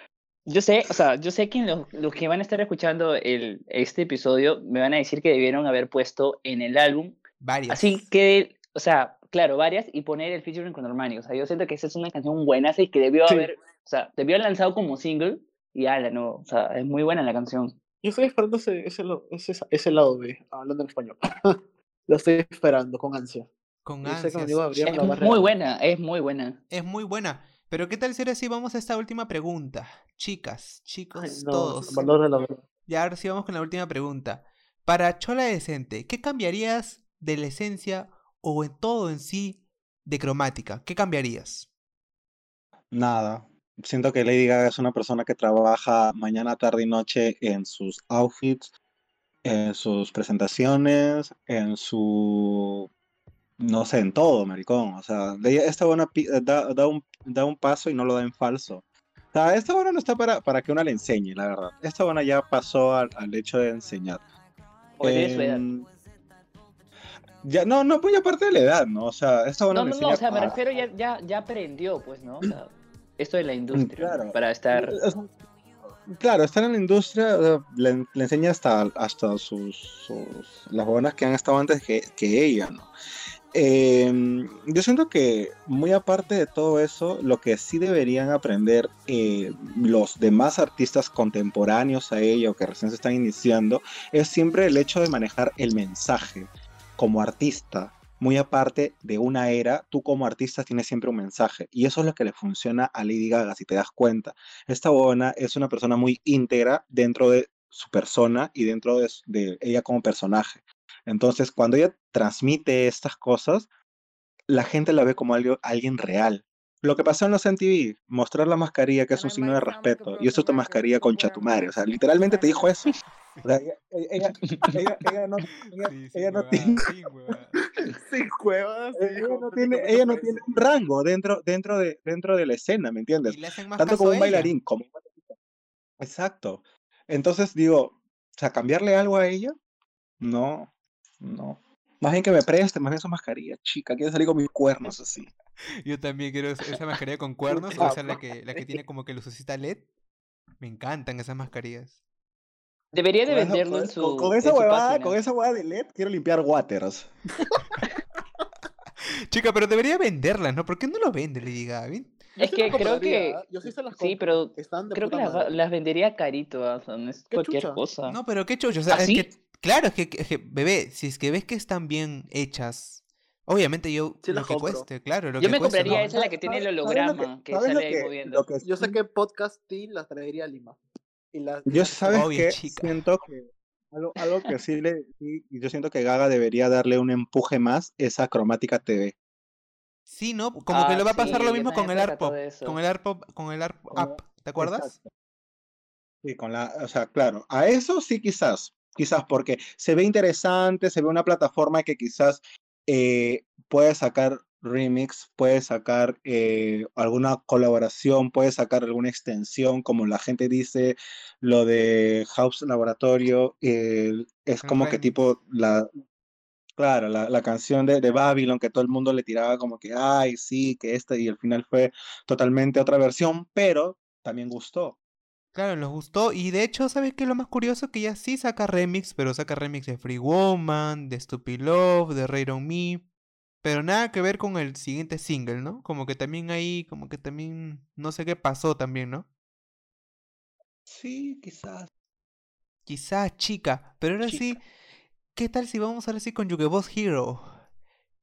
[SPEAKER 4] Yo sé, o sea, yo sé que los, los que van a estar escuchando el, este episodio me van a decir que debieron haber puesto en el álbum,
[SPEAKER 5] Varias.
[SPEAKER 4] así que, o sea, claro, varias, y poner el featuring con Normani. O sea, yo siento que esa es una canción buena y que debió
[SPEAKER 7] Sí.
[SPEAKER 4] haber, o sea, debió haber lanzado como single y ala, no, o sea, es muy buena la canción.
[SPEAKER 7] Yo estoy esperando ese, ese, ese, ese lado B, hablando en español. lo estoy esperando con ansia.
[SPEAKER 5] Con
[SPEAKER 7] me
[SPEAKER 4] Es muy buena, es muy buena.
[SPEAKER 5] Es muy buena. Pero ¿qué tal si ahora sí vamos a esta última pregunta? Chicas, chicos,
[SPEAKER 7] Ay, no,
[SPEAKER 5] todos.
[SPEAKER 7] valora la verdad.
[SPEAKER 5] Ya ahora sí vamos con la última pregunta. Para Chola Decente, ¿qué cambiarías de la esencia o en todo en sí de cromática? ¿Qué cambiarías?
[SPEAKER 6] Nada. Siento que Lady Gaga es una persona que trabaja mañana, tarde y noche en sus outfits, en sus presentaciones, en su... No sé, en todo, maricón. O sea, esta buena da, da un, da un paso y no lo da en falso. O sea, esta buena no está para, para que una le enseñe, la verdad. Esta buena ya pasó al, al hecho de enseñar.
[SPEAKER 4] O tiene su edad.
[SPEAKER 6] Em, Ya, no, no, pues ya aparte de la edad, ¿no? O sea, esta buena
[SPEAKER 4] No, no, no, o sea, me
[SPEAKER 6] a-
[SPEAKER 4] refiero ya, ya, ya aprendió, pues, ¿no? O sea, esto de la industria,
[SPEAKER 6] Claro.
[SPEAKER 4] ¿no? para estar...
[SPEAKER 6] Es- Claro, estar en la industria le, le enseña hasta, hasta sus, sus- las buenas que han estado antes que, que ella, ¿no? Eh, yo siento que muy aparte de todo eso, lo que sí deberían aprender eh, los demás artistas contemporáneos a ella o que recién se están iniciando es siempre el hecho de manejar el mensaje como artista. Muy aparte de una era, tú como artista tienes siempre un mensaje y eso es lo que le funciona a Lady Gaga, si te das cuenta. Esta buena es una persona muy íntegra dentro de su persona y dentro de, ella como personaje. Entonces, cuando ella transmite estas cosas, la gente la ve como algo, alguien real. Lo que pasó en los MTV, mostrar la mascarilla, que es un signo de respeto, y eso es tu mascarilla con chatumare. O sea, literalmente te dijo eso. O sea, ella, ella- ella- ella no, ella-
[SPEAKER 5] Sí,
[SPEAKER 6] ella
[SPEAKER 5] sin
[SPEAKER 6] no tiene,
[SPEAKER 5] sin
[SPEAKER 7] cuevas.
[SPEAKER 6] ella no tiene, ella no tiene un rango dentro, dentro, de, dentro de la escena, ¿me entiendes?
[SPEAKER 5] Y le hacen más
[SPEAKER 6] tanto
[SPEAKER 5] caso
[SPEAKER 6] como un
[SPEAKER 5] ella.
[SPEAKER 6] bailarín, como. Exacto. Entonces digo, o sea, cambiarle algo a ella, no, no. Más bien que me preste, más bien su mascarilla, chica, quiere salir con mis cuernos así.
[SPEAKER 5] Yo también quiero esa esa mascarilla con cuernos, o sea, la que, la que tiene como que lucecita LED. Me encantan esas mascarillas.
[SPEAKER 4] Debería de venderlo
[SPEAKER 6] con-
[SPEAKER 4] en su
[SPEAKER 6] con, esa huevada, con esa huevada de LED, quiero limpiar waters.
[SPEAKER 5] Chica, pero debería venderlas, ¿no? ¿Por qué no lo vende Lady Gaga? Bien-
[SPEAKER 7] Yo
[SPEAKER 4] Es
[SPEAKER 7] sí
[SPEAKER 4] que creo que-
[SPEAKER 7] ¿eh? Yo sí se las
[SPEAKER 4] Sí, pero
[SPEAKER 7] Están de
[SPEAKER 4] creo que
[SPEAKER 7] puta
[SPEAKER 4] las,
[SPEAKER 7] madre.
[SPEAKER 4] las vendería carito, ah, o sea, no es
[SPEAKER 7] ¿Qué
[SPEAKER 4] cualquier
[SPEAKER 7] chucha?
[SPEAKER 4] cosa.
[SPEAKER 5] No, pero qué chucho, o sea,
[SPEAKER 4] ¿Ah,
[SPEAKER 5] es
[SPEAKER 4] sí?
[SPEAKER 5] que, claro, es que, es que, bebé, si es que ves que están bien hechas, obviamente yo,
[SPEAKER 7] Sí
[SPEAKER 5] lo que
[SPEAKER 7] compro.
[SPEAKER 5] cueste, claro, lo
[SPEAKER 4] Yo
[SPEAKER 5] que
[SPEAKER 4] me
[SPEAKER 5] cueste,
[SPEAKER 4] compraría
[SPEAKER 5] ¿no?
[SPEAKER 4] esa, la que tiene el
[SPEAKER 6] ¿Sabes- sabes lo
[SPEAKER 4] holograma, que
[SPEAKER 6] lo
[SPEAKER 4] sale ahí moviendo.
[SPEAKER 6] lo que
[SPEAKER 7] Yo sé que Podcast Team las traería a Lima. Y las, y
[SPEAKER 6] Yo sabes
[SPEAKER 5] Obvio,
[SPEAKER 6] que
[SPEAKER 5] chica.
[SPEAKER 6] siento que algo, algo que sí le sí, y yo siento que Gaga debería darle un empuje más es a Cromática TV.
[SPEAKER 5] Sí, ¿no? Como que
[SPEAKER 4] Ah,
[SPEAKER 5] le va a pasar
[SPEAKER 4] sí,
[SPEAKER 5] lo mismo con el ARPOP, con el ARPOP, con el ARP
[SPEAKER 6] Con
[SPEAKER 5] app, ¿te acuerdas?
[SPEAKER 6] Exacto. Sí, con la, o sea, claro, a eso sí quizás, quizás porque se ve interesante, se ve una plataforma que quizás eh, puede sacar remix, puede sacar eh, alguna colaboración, puede sacar alguna extensión, como la gente dice, lo de House Laboratorio, eh, es como que tipo la, claro, la, la canción de, de Babylon que todo el mundo le tiraba como que, ay, sí, que esta, y al final fue totalmente otra versión, pero también gustó.
[SPEAKER 5] Claro, nos gustó. Y de hecho, ¿sabes qué lo más curioso? Que ella sí saca remix, pero saca remix de Free Woman, de Stupid Love, de Rain on Me. Pero nada que ver con el siguiente single, ¿no? Como que también ahí, como que también, no sé qué pasó también, ¿no?
[SPEAKER 6] Sí, quizás.
[SPEAKER 5] Quizás, chica. Pero ahora sí, ¿qué tal si vamos ahora sí con Yugeboss Hero?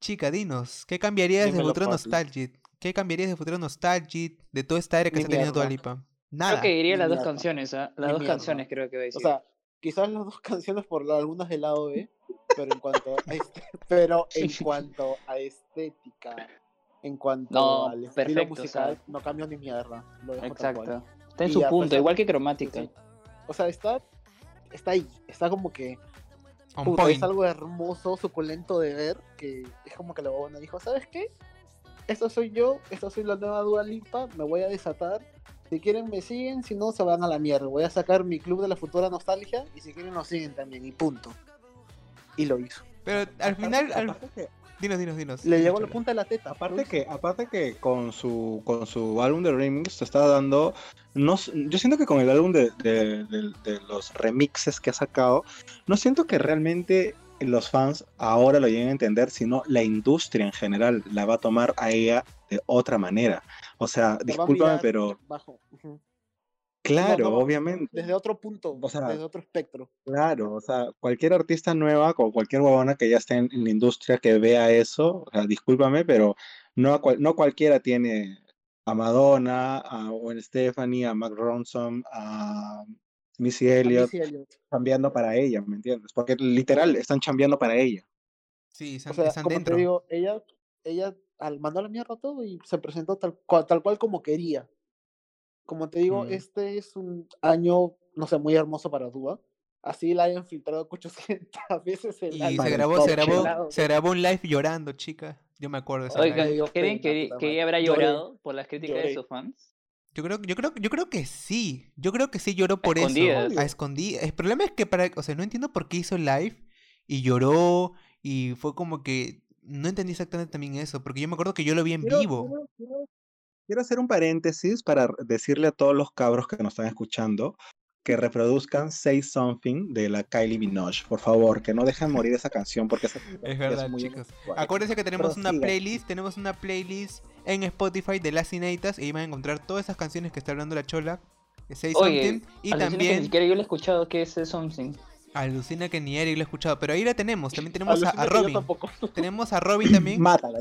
[SPEAKER 5] Chica, dinos, ¿qué cambiarías de
[SPEAKER 6] Dímelo,
[SPEAKER 5] Futuro
[SPEAKER 6] papi.
[SPEAKER 5] Nostalgic? ¿Qué cambiarías de Futuro Nostalgic? De toda esta era que
[SPEAKER 7] Ni
[SPEAKER 5] está teniendo Dua. Lipa. Nada.
[SPEAKER 4] Creo que diría las dos canciones, ¿ah? Las
[SPEAKER 7] Ni
[SPEAKER 4] dos
[SPEAKER 7] mierda.
[SPEAKER 4] canciones creo que voy a decir.
[SPEAKER 7] O sea, quizás las dos canciones por algunas del lado B, pero en cuanto a este- pero en cuanto a estética, en cuanto
[SPEAKER 4] No,
[SPEAKER 7] al estilo
[SPEAKER 4] perfecto, o
[SPEAKER 7] musical,
[SPEAKER 4] sea,
[SPEAKER 7] no cambio ni mierda. Lo dejo tal cual.
[SPEAKER 4] Exacto. Está en
[SPEAKER 7] Y
[SPEAKER 4] su
[SPEAKER 7] a
[SPEAKER 4] punto,
[SPEAKER 7] pesar-
[SPEAKER 4] igual que cromática.
[SPEAKER 7] Sí. O sea, está, está ahí, está como que puta, es algo hermoso, suculento de ver, que es como que la buena dijo, ¿sabes qué? Esto soy yo, esta soy la nueva Dua Lipa, me voy a desatar. Si quieren me siguen, si no se van a la mierda. Voy a sacar mi club de la futura nostalgia y si quieren nos siguen también y punto. Y lo hizo.
[SPEAKER 5] Pero al final, al-
[SPEAKER 6] aparte que-
[SPEAKER 5] dinos, dinos, dinos.
[SPEAKER 7] Le llegó a la punta de la teta.
[SPEAKER 6] Aparte que, aparte que con su, con su álbum de remix se está dando, no, s- yo siento que con el álbum de, de- de- de los remixes que ha sacado, no siento que realmente los fans ahora lo lleguen a entender, sino la industria en general la va a tomar a ella de otra manera. O sea, discúlpame, pero
[SPEAKER 7] bajo.
[SPEAKER 6] claro,
[SPEAKER 7] no,
[SPEAKER 6] obviamente.
[SPEAKER 7] Desde otro punto,
[SPEAKER 6] O sea,
[SPEAKER 7] desde otro espectro.
[SPEAKER 6] Claro, o sea, cualquier artista nueva o cualquier huevona que ya esté en, en la industria que vea eso, o sea, discúlpame, pero no, a cual- no cualquiera tiene a Madonna, a Gwen Stefani, a Mark Ronson, a Missy Elliott
[SPEAKER 7] Missy Elliott.
[SPEAKER 6] chambeando para ella, ¿me entiendes? Porque literal están chambeando para ella.
[SPEAKER 5] Sí,
[SPEAKER 7] O
[SPEAKER 5] están,
[SPEAKER 7] sea,
[SPEAKER 5] están
[SPEAKER 7] como
[SPEAKER 5] dentro.
[SPEAKER 7] te digo, ella, ella al, mandó a la mierda todo y se presentó tal cual, tal cual como quería. Como te digo,
[SPEAKER 6] Mm.
[SPEAKER 7] este es un año, no sé, muy hermoso para Dua. Así la hayan filtrado 800 veces el
[SPEAKER 5] y se grabó, se grabó, se grabó un live llorando, chica. Yo me acuerdo de esa
[SPEAKER 4] Oigan, ¿creen que, que ella habrá
[SPEAKER 7] Lloré.
[SPEAKER 4] llorado por las críticas de
[SPEAKER 7] Lloré.
[SPEAKER 4] sus fans?
[SPEAKER 5] Yo creo, yo creo, yo creo que sí. Yo creo que sí lloró por eso. A escondidas. El problema es que para, o sea, no entiendo por qué hizo live y lloró y fue como que no entendí exactamente también eso, porque yo me acuerdo que yo lo vi en
[SPEAKER 6] Quiero-
[SPEAKER 5] vivo.
[SPEAKER 6] quiero- quiero- Quiero hacer un paréntesis para decirle a todos los cabros que nos están escuchando que reproduzcan Say Something de la Kylie Minogue, por favor, que no dejen morir esa canción porque esa
[SPEAKER 5] Es verdad,
[SPEAKER 6] muy
[SPEAKER 5] chicos. Acuérdense que tenemos una playlist, tenemos una playlist en Spotify de las Cineitas y ahí van a encontrar todas esas canciones que está hablando la chola, de Say
[SPEAKER 4] Oye,
[SPEAKER 5] Something, y
[SPEAKER 4] alucina que ni
[SPEAKER 5] también
[SPEAKER 4] siquiera yo lo he escuchado que es Something.
[SPEAKER 5] alucina que ni Eric lo ha escuchado, pero ahí la tenemos, también tenemos a,
[SPEAKER 7] Alucina
[SPEAKER 5] a Robin, tenemos a Robin también.
[SPEAKER 6] Mátala.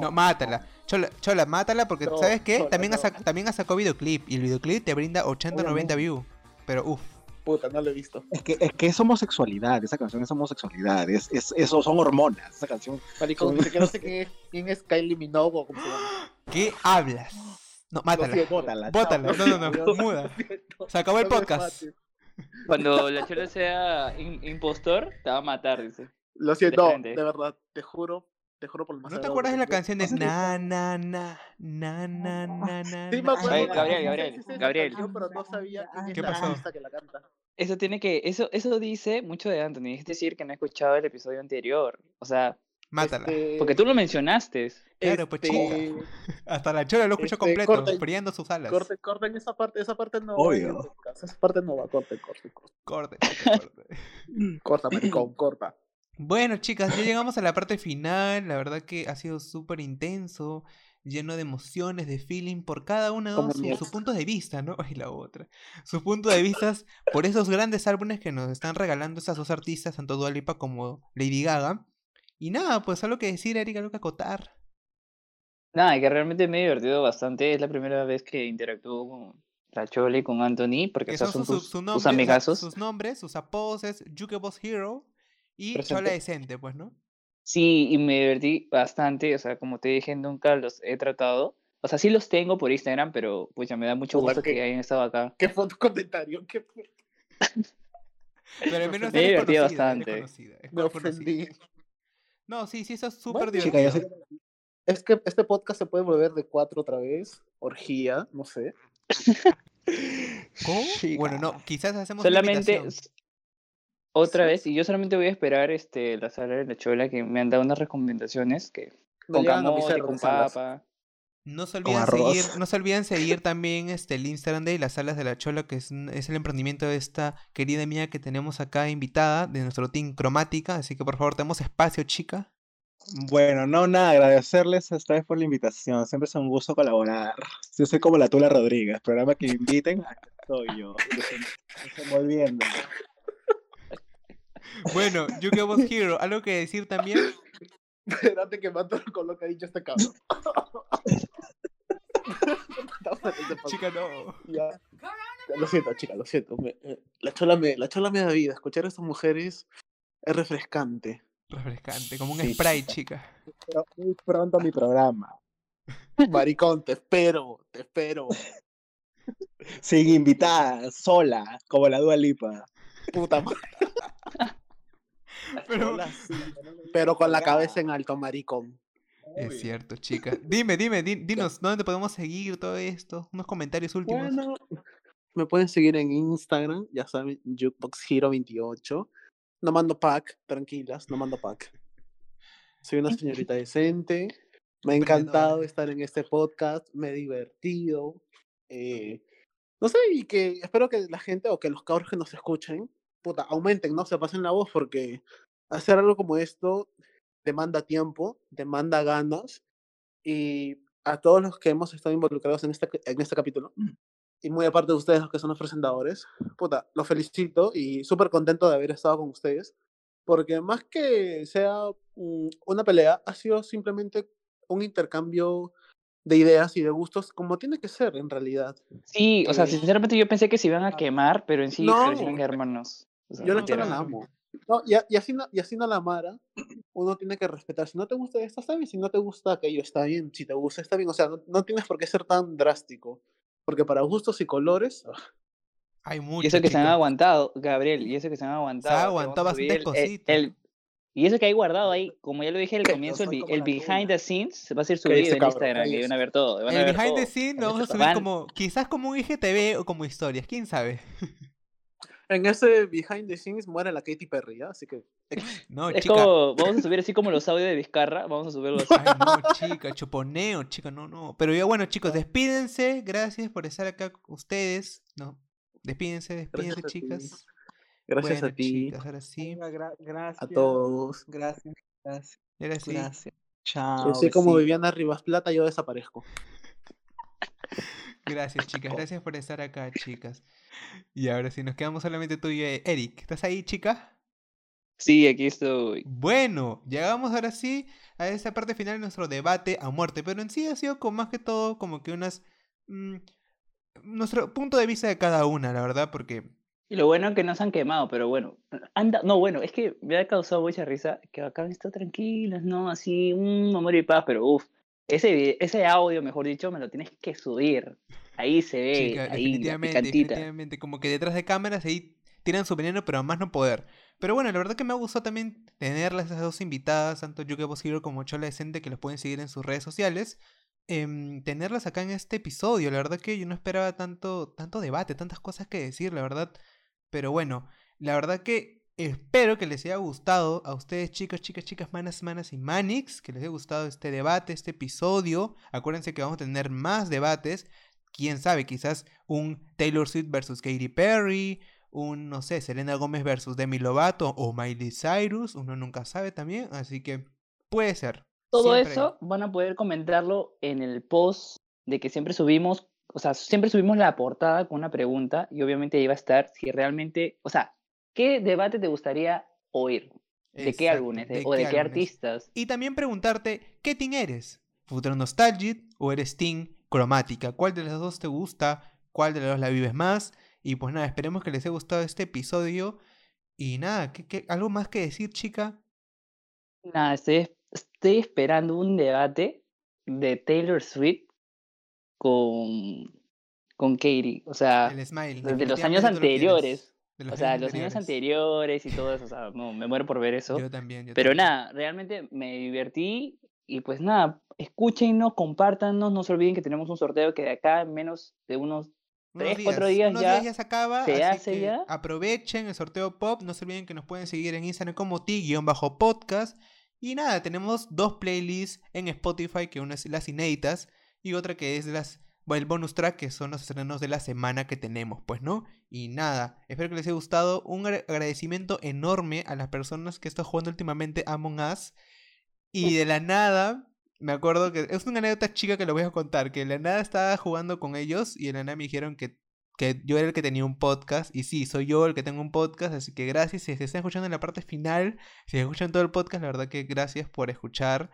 [SPEAKER 5] No, mátala. Chola, chola, mátala porque
[SPEAKER 7] No,
[SPEAKER 5] ¿sabes qué?
[SPEAKER 7] chola,
[SPEAKER 5] también, ha
[SPEAKER 7] no.
[SPEAKER 5] sac- también ha sacado videoclip y el videoclip te brinda 80 90
[SPEAKER 6] Obviamente.
[SPEAKER 5] views. Pero uff,
[SPEAKER 7] Puta, no lo he visto.
[SPEAKER 6] Es que, es que es homosexualidad, esa canción es homosexualidad, es, es, eso son hormonas, esa canción.
[SPEAKER 7] Maricón, dice que no sé quién es, quién es Kylie Minogue o cómo se llama.
[SPEAKER 5] ¿qué hablas? No, mátala.
[SPEAKER 7] siento.
[SPEAKER 6] Bótala,
[SPEAKER 5] no, no, no, muda. Se acabó el
[SPEAKER 7] No
[SPEAKER 5] podcast.
[SPEAKER 4] Cuando la chola sea in- impostor, te va a matar, dice.
[SPEAKER 7] Lo siento,
[SPEAKER 4] De
[SPEAKER 7] verdad, te juro, te juro por el más
[SPEAKER 5] ¿No te acuerdas de la canción de na na na na na na na?
[SPEAKER 7] Sí, me acuerdo.
[SPEAKER 4] Gabriel, Gabriel, Gabriel.
[SPEAKER 7] pero no sabía quién es
[SPEAKER 5] ¿Qué
[SPEAKER 7] la que la canta.
[SPEAKER 4] Eso tiene que, eso, eso dice mucho de Anthony, es decir, que no he escuchado el episodio anterior. O sea,
[SPEAKER 5] Mátala.
[SPEAKER 7] Este,
[SPEAKER 4] porque tú lo mencionaste.
[SPEAKER 5] Claro, pues,
[SPEAKER 7] este,
[SPEAKER 5] Hasta la chola lo escucho
[SPEAKER 7] este,
[SPEAKER 5] completo, brillando sus alas.
[SPEAKER 7] Corten, corten esa parte, esa parte no va
[SPEAKER 6] Obvio.
[SPEAKER 7] Esa parte no va, corten, corten, corten.
[SPEAKER 5] Corte, corte, corte.
[SPEAKER 7] Corta, maricón, corta.
[SPEAKER 5] Bueno, chicas, ya llegamos a la parte final. La verdad que ha sido súper intenso, lleno de emociones, de feeling por cada uno
[SPEAKER 7] Como
[SPEAKER 5] su,
[SPEAKER 7] mi
[SPEAKER 5] su
[SPEAKER 7] ex.
[SPEAKER 5] punto de vista, ¿no? Y la otra. Sus puntos de vista por esos grandes álbumes que nos están regalando esas dos artistas, tanto Dua Lipa como Lady Gaga. Y nada, pues algo que decir, Erika, algo que acotar.
[SPEAKER 4] Nada, que realmente me he divertido bastante. Es la primera vez que interactúo con la chola y con Anthony, porque
[SPEAKER 5] Que
[SPEAKER 4] esos
[SPEAKER 5] son sus,
[SPEAKER 4] tus,
[SPEAKER 5] su
[SPEAKER 4] tus
[SPEAKER 5] nombre- o sea,
[SPEAKER 4] amigazos.
[SPEAKER 5] sus nombres, sus apodos es Jukebox Hero y
[SPEAKER 7] Presente.
[SPEAKER 5] Chola Decente, pues, ¿no?
[SPEAKER 4] Sí, y me divertí bastante. O sea, como te dije, nunca los he tratado. O sea, sí los tengo por Instagram, pero pues ya me da mucho gusto que
[SPEAKER 7] qué-
[SPEAKER 4] hayan estado acá.
[SPEAKER 7] ¿Qué fue tu comentario? ¿Qué fue?
[SPEAKER 5] Pero al menos
[SPEAKER 4] Me
[SPEAKER 5] eres
[SPEAKER 4] bastante.
[SPEAKER 5] es
[SPEAKER 7] Me ofendí.
[SPEAKER 5] No, sí, sí, eso es súper
[SPEAKER 7] Bueno,
[SPEAKER 6] Chica,
[SPEAKER 5] divertido.
[SPEAKER 6] yo sé-
[SPEAKER 7] Es que este podcast se puede volver de cuatro otra vez. Orgía, no sé.
[SPEAKER 5] ¿Cómo?
[SPEAKER 7] Chica.
[SPEAKER 5] Bueno, no, quizás hacemos
[SPEAKER 4] Solamente otra vez, y yo solamente voy a esperar este la sala de la chola que me han dado unas recomendaciones que con camote, con papa.
[SPEAKER 5] No se olviden seguir, no se olviden seguir también este el Instagram de las salas de la Chola, que es, es el emprendimiento de esta querida amiga que tenemos acá invitada de nuestro team cromática, así que por favor tenemos espacio, chica.
[SPEAKER 6] Bueno, no, nada, agradecerles esta vez por la invitación. Siempre es un gusto colaborar. Yo soy como la Tula Rodríguez, programa que inviten, aquí estoy yo, desem- desenvolviendo.
[SPEAKER 5] Bueno, Jukebox Hero, ¿algo que decir también?
[SPEAKER 7] Espérate que mato con lo que ha dicho este cabrón.
[SPEAKER 5] Chica, no.
[SPEAKER 7] Ya. Lo siento, chica, lo siento. Me- eh, la, chola me, la chola me da vida. Escuchar a estas mujeres es refrescante.
[SPEAKER 5] Refrescante, como un
[SPEAKER 6] Sí.
[SPEAKER 5] spray, chica.
[SPEAKER 6] Pero muy pronto mi programa.
[SPEAKER 7] Maricón, te espero, te espero.
[SPEAKER 6] Sin invitada, sola, como la Dua Lipa.
[SPEAKER 7] Puta madre.
[SPEAKER 5] Pero
[SPEAKER 7] Pero con la cabeza en alto, maricón.
[SPEAKER 5] es cierto, chica. Dime, dime, di- dinos, ¿dónde podemos seguir todo esto? Unos comentarios últimos.
[SPEAKER 7] Bueno, me pueden seguir en Instagram, ya saben, Jukebox Hero 28. No mando pack, tranquilas, no mando pack. Soy una señorita decente. Me ha encantado estar en este podcast, me he divertido. eh, no sé, y que espero que la gente o que los cabros que nos escuchen, puta, aumenten, ¿no? Se pasen la voz porque hacer algo como esto demanda tiempo, demanda ganas y a todos los que hemos estado involucrados en este, en este capítulo, y muy aparte de ustedes, los que son los presentadores, puta, los felicito y súper contento de haber estado con ustedes, porque más que sea mm, una pelea, ha sido simplemente un intercambio de ideas y de gustos como tiene que ser en realidad.
[SPEAKER 4] Sí, o sea,
[SPEAKER 7] Eh,
[SPEAKER 4] sinceramente yo pensé que se iban a quemar, pero en sí
[SPEAKER 7] No.
[SPEAKER 4] parecían hermanos. O sea,
[SPEAKER 7] Yo la
[SPEAKER 4] no
[SPEAKER 7] la amo. No, y, y así no, y así no la Mara, uno tiene que respetar. Si no te gusta esto, está bien. Si no te gusta aquello, está bien. Si te gusta, está bien. O sea, no, no tienes por qué ser tan drástico. Porque para gustos y colores, ah,
[SPEAKER 5] Hay mucho.
[SPEAKER 4] Y eso que se han aguantado, Gabriel, y eso que se han aguantado. que
[SPEAKER 5] aguantado
[SPEAKER 4] vamos a subir
[SPEAKER 5] bastantes
[SPEAKER 4] el- el-
[SPEAKER 5] cositas.
[SPEAKER 4] el- y eso que hay guardado ahí, como ya lo dije al comienzo, el, behind the scenes se va a ser subido en
[SPEAKER 7] cabrón,
[SPEAKER 4] Instagram, que van a ver todo. van a
[SPEAKER 5] El
[SPEAKER 4] ver
[SPEAKER 5] behind the
[SPEAKER 4] todo.
[SPEAKER 5] scene lo vamos a subir
[SPEAKER 4] van-
[SPEAKER 5] como, quizás como un IGTV o como historias, quién sabe.
[SPEAKER 7] en ese behind the scenes muere la Katy Perry, ¿ya? Así que
[SPEAKER 5] No,
[SPEAKER 4] Es
[SPEAKER 5] chica.
[SPEAKER 4] como, vamos a subir así como los audios de Vizcarra, vamos a subirlo así.
[SPEAKER 5] Ay, no, chica, chuponeo, chica, no, no. Pero ya bueno, chicos, despídense. Gracias por estar acá con ustedes. No, despídense, despídense,
[SPEAKER 7] Gracias a ti.
[SPEAKER 5] chicas.
[SPEAKER 7] Gracias
[SPEAKER 5] Bueno,
[SPEAKER 7] a ti,
[SPEAKER 5] chicas, ahora sí.
[SPEAKER 6] Venga, gra- gracias.
[SPEAKER 7] a todos.
[SPEAKER 6] Gracias, gracias,
[SPEAKER 5] sí.
[SPEAKER 6] gracias. Chao.
[SPEAKER 7] Yo soy como
[SPEAKER 6] besitos.
[SPEAKER 7] Viviana Rivas Plata, yo desaparezco.
[SPEAKER 5] Gracias, chicas. Gracias por estar acá, chicas. Y ahora sí, nos quedamos solamente tú y eh, Eric. ¿Estás ahí, chica?
[SPEAKER 4] Sí, aquí estoy.
[SPEAKER 5] Bueno, llegamos ahora sí a esa parte final de nuestro debate a muerte, pero en sí ha sido con más que todo como que unas... mm, nuestro punto de vista de cada una, la verdad, porque...
[SPEAKER 4] Y lo bueno es que no se han quemado, pero bueno. Anda, no, bueno, es que me ha causado mucha risa que acá han estado tranquilos, ¿no? Así, un amor y paz, pero uff, ese, ese audio, mejor dicho, me lo tienes que subir. Ahí se ve,
[SPEAKER 5] Chica,
[SPEAKER 4] ahí,
[SPEAKER 5] definitivamente, definitivamente, como que detrás de cámaras ahí tiran su veneno, pero a más no poder. Pero bueno, la verdad que me ha gustado también tenerlas esas dos invitadas, tanto Yuke Posible como Chola Decente, que los pueden seguir en sus redes sociales. em, tenerlas acá en este episodio, la verdad que yo no esperaba tanto, tanto debate, tantas cosas que decir, la verdad. Pero bueno, la verdad que espero que les haya gustado a ustedes, chicos, chicas, chicas, manas, manas y manix, que les haya gustado este debate, este episodio. Acuérdense que vamos a tener más debates quién sabe, quizás un Taylor Swift versus Katy Perry, un, no sé, Selena Gómez versus Demi Lovato o Miley Cyrus, uno nunca sabe también, así que puede ser.
[SPEAKER 4] Todo
[SPEAKER 5] Siempre-
[SPEAKER 4] eso van a poder comentarlo en el post de que siempre subimos, o sea, siempre subimos la portada con una pregunta y obviamente va a estar si realmente, o sea, ¿qué debate te gustaría oír? ¿De qué álbumes? De-
[SPEAKER 5] ¿de
[SPEAKER 4] ¿O de qué artistas?
[SPEAKER 5] Y también preguntarte, ¿qué team eres? ¿Futuro Nostalgic o eres team Cromática? ¿Cuál de las dos te gusta? ¿Cuál de las dos la vives más? Y pues nada, esperemos que les haya gustado este episodio. Y nada, ¿qué, qué- algo más que decir, chica?
[SPEAKER 4] Nada, estoy, estoy esperando un debate de Taylor Swift con, con Katie, o sea,
[SPEAKER 5] El Smile.
[SPEAKER 4] desde los años
[SPEAKER 5] lo
[SPEAKER 4] anteriores,
[SPEAKER 5] De los
[SPEAKER 4] o sea,
[SPEAKER 5] años
[SPEAKER 4] los años
[SPEAKER 5] anteriores.
[SPEAKER 4] anteriores y todo eso, o sea, no, me muero por ver eso.
[SPEAKER 5] Yo también. yo
[SPEAKER 4] Pero
[SPEAKER 5] también.
[SPEAKER 4] nada, realmente me divertí y pues nada, escúchenos, compártanos, no se olviden que tenemos un sorteo que de acá en menos de unos tres, cuatro días
[SPEAKER 5] unos
[SPEAKER 4] ya
[SPEAKER 5] días ya se acaba.
[SPEAKER 4] se
[SPEAKER 5] así
[SPEAKER 4] hace
[SPEAKER 5] que
[SPEAKER 4] ya.
[SPEAKER 5] Aprovechen el sorteo pop. No se olviden que nos pueden seguir en Instagram como ti-podcast. Y nada, tenemos dos playlists en Spotify, que una es las inéditas y otra que es las el bonus track, que son los estrenos de la semana que tenemos, pues, ¿no? Y nada, espero que les haya gustado. Un agra- agradecimiento enorme a las personas que están jugando últimamente Among Us. Y de la nada, me acuerdo que es una anécdota chica que lo voy a contar, que de la nada estaba jugando con ellos y de la nada me dijeron que, que yo era el que tenía un podcast. Y sí, soy yo el que tengo un podcast, así que gracias. Si se están escuchando en la parte final, si escuchan todo el podcast, la verdad que gracias por escuchar.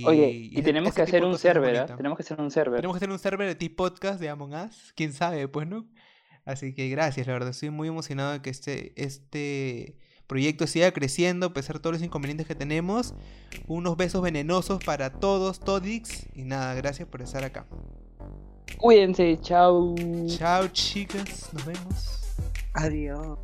[SPEAKER 5] Y,
[SPEAKER 4] Oye, y
[SPEAKER 5] ese-
[SPEAKER 4] tenemos
[SPEAKER 5] ese
[SPEAKER 4] que
[SPEAKER 5] tipo
[SPEAKER 4] hacer un server,
[SPEAKER 5] bonita.
[SPEAKER 4] Tenemos que hacer un server.
[SPEAKER 5] Tenemos que hacer un server de T-Podcast de Among Us. Quién sabe, pues, ¿no? Así que gracias, la verdad. Estoy muy emocionado de que este, este proyecto siga creciendo a pesar de todos los inconvenientes que tenemos. Unos besos venenosos para todos, Todix. Y nada, gracias por estar acá.
[SPEAKER 4] Cuídense, chao.
[SPEAKER 5] Chao, chicas. Nos vemos.
[SPEAKER 6] Adiós.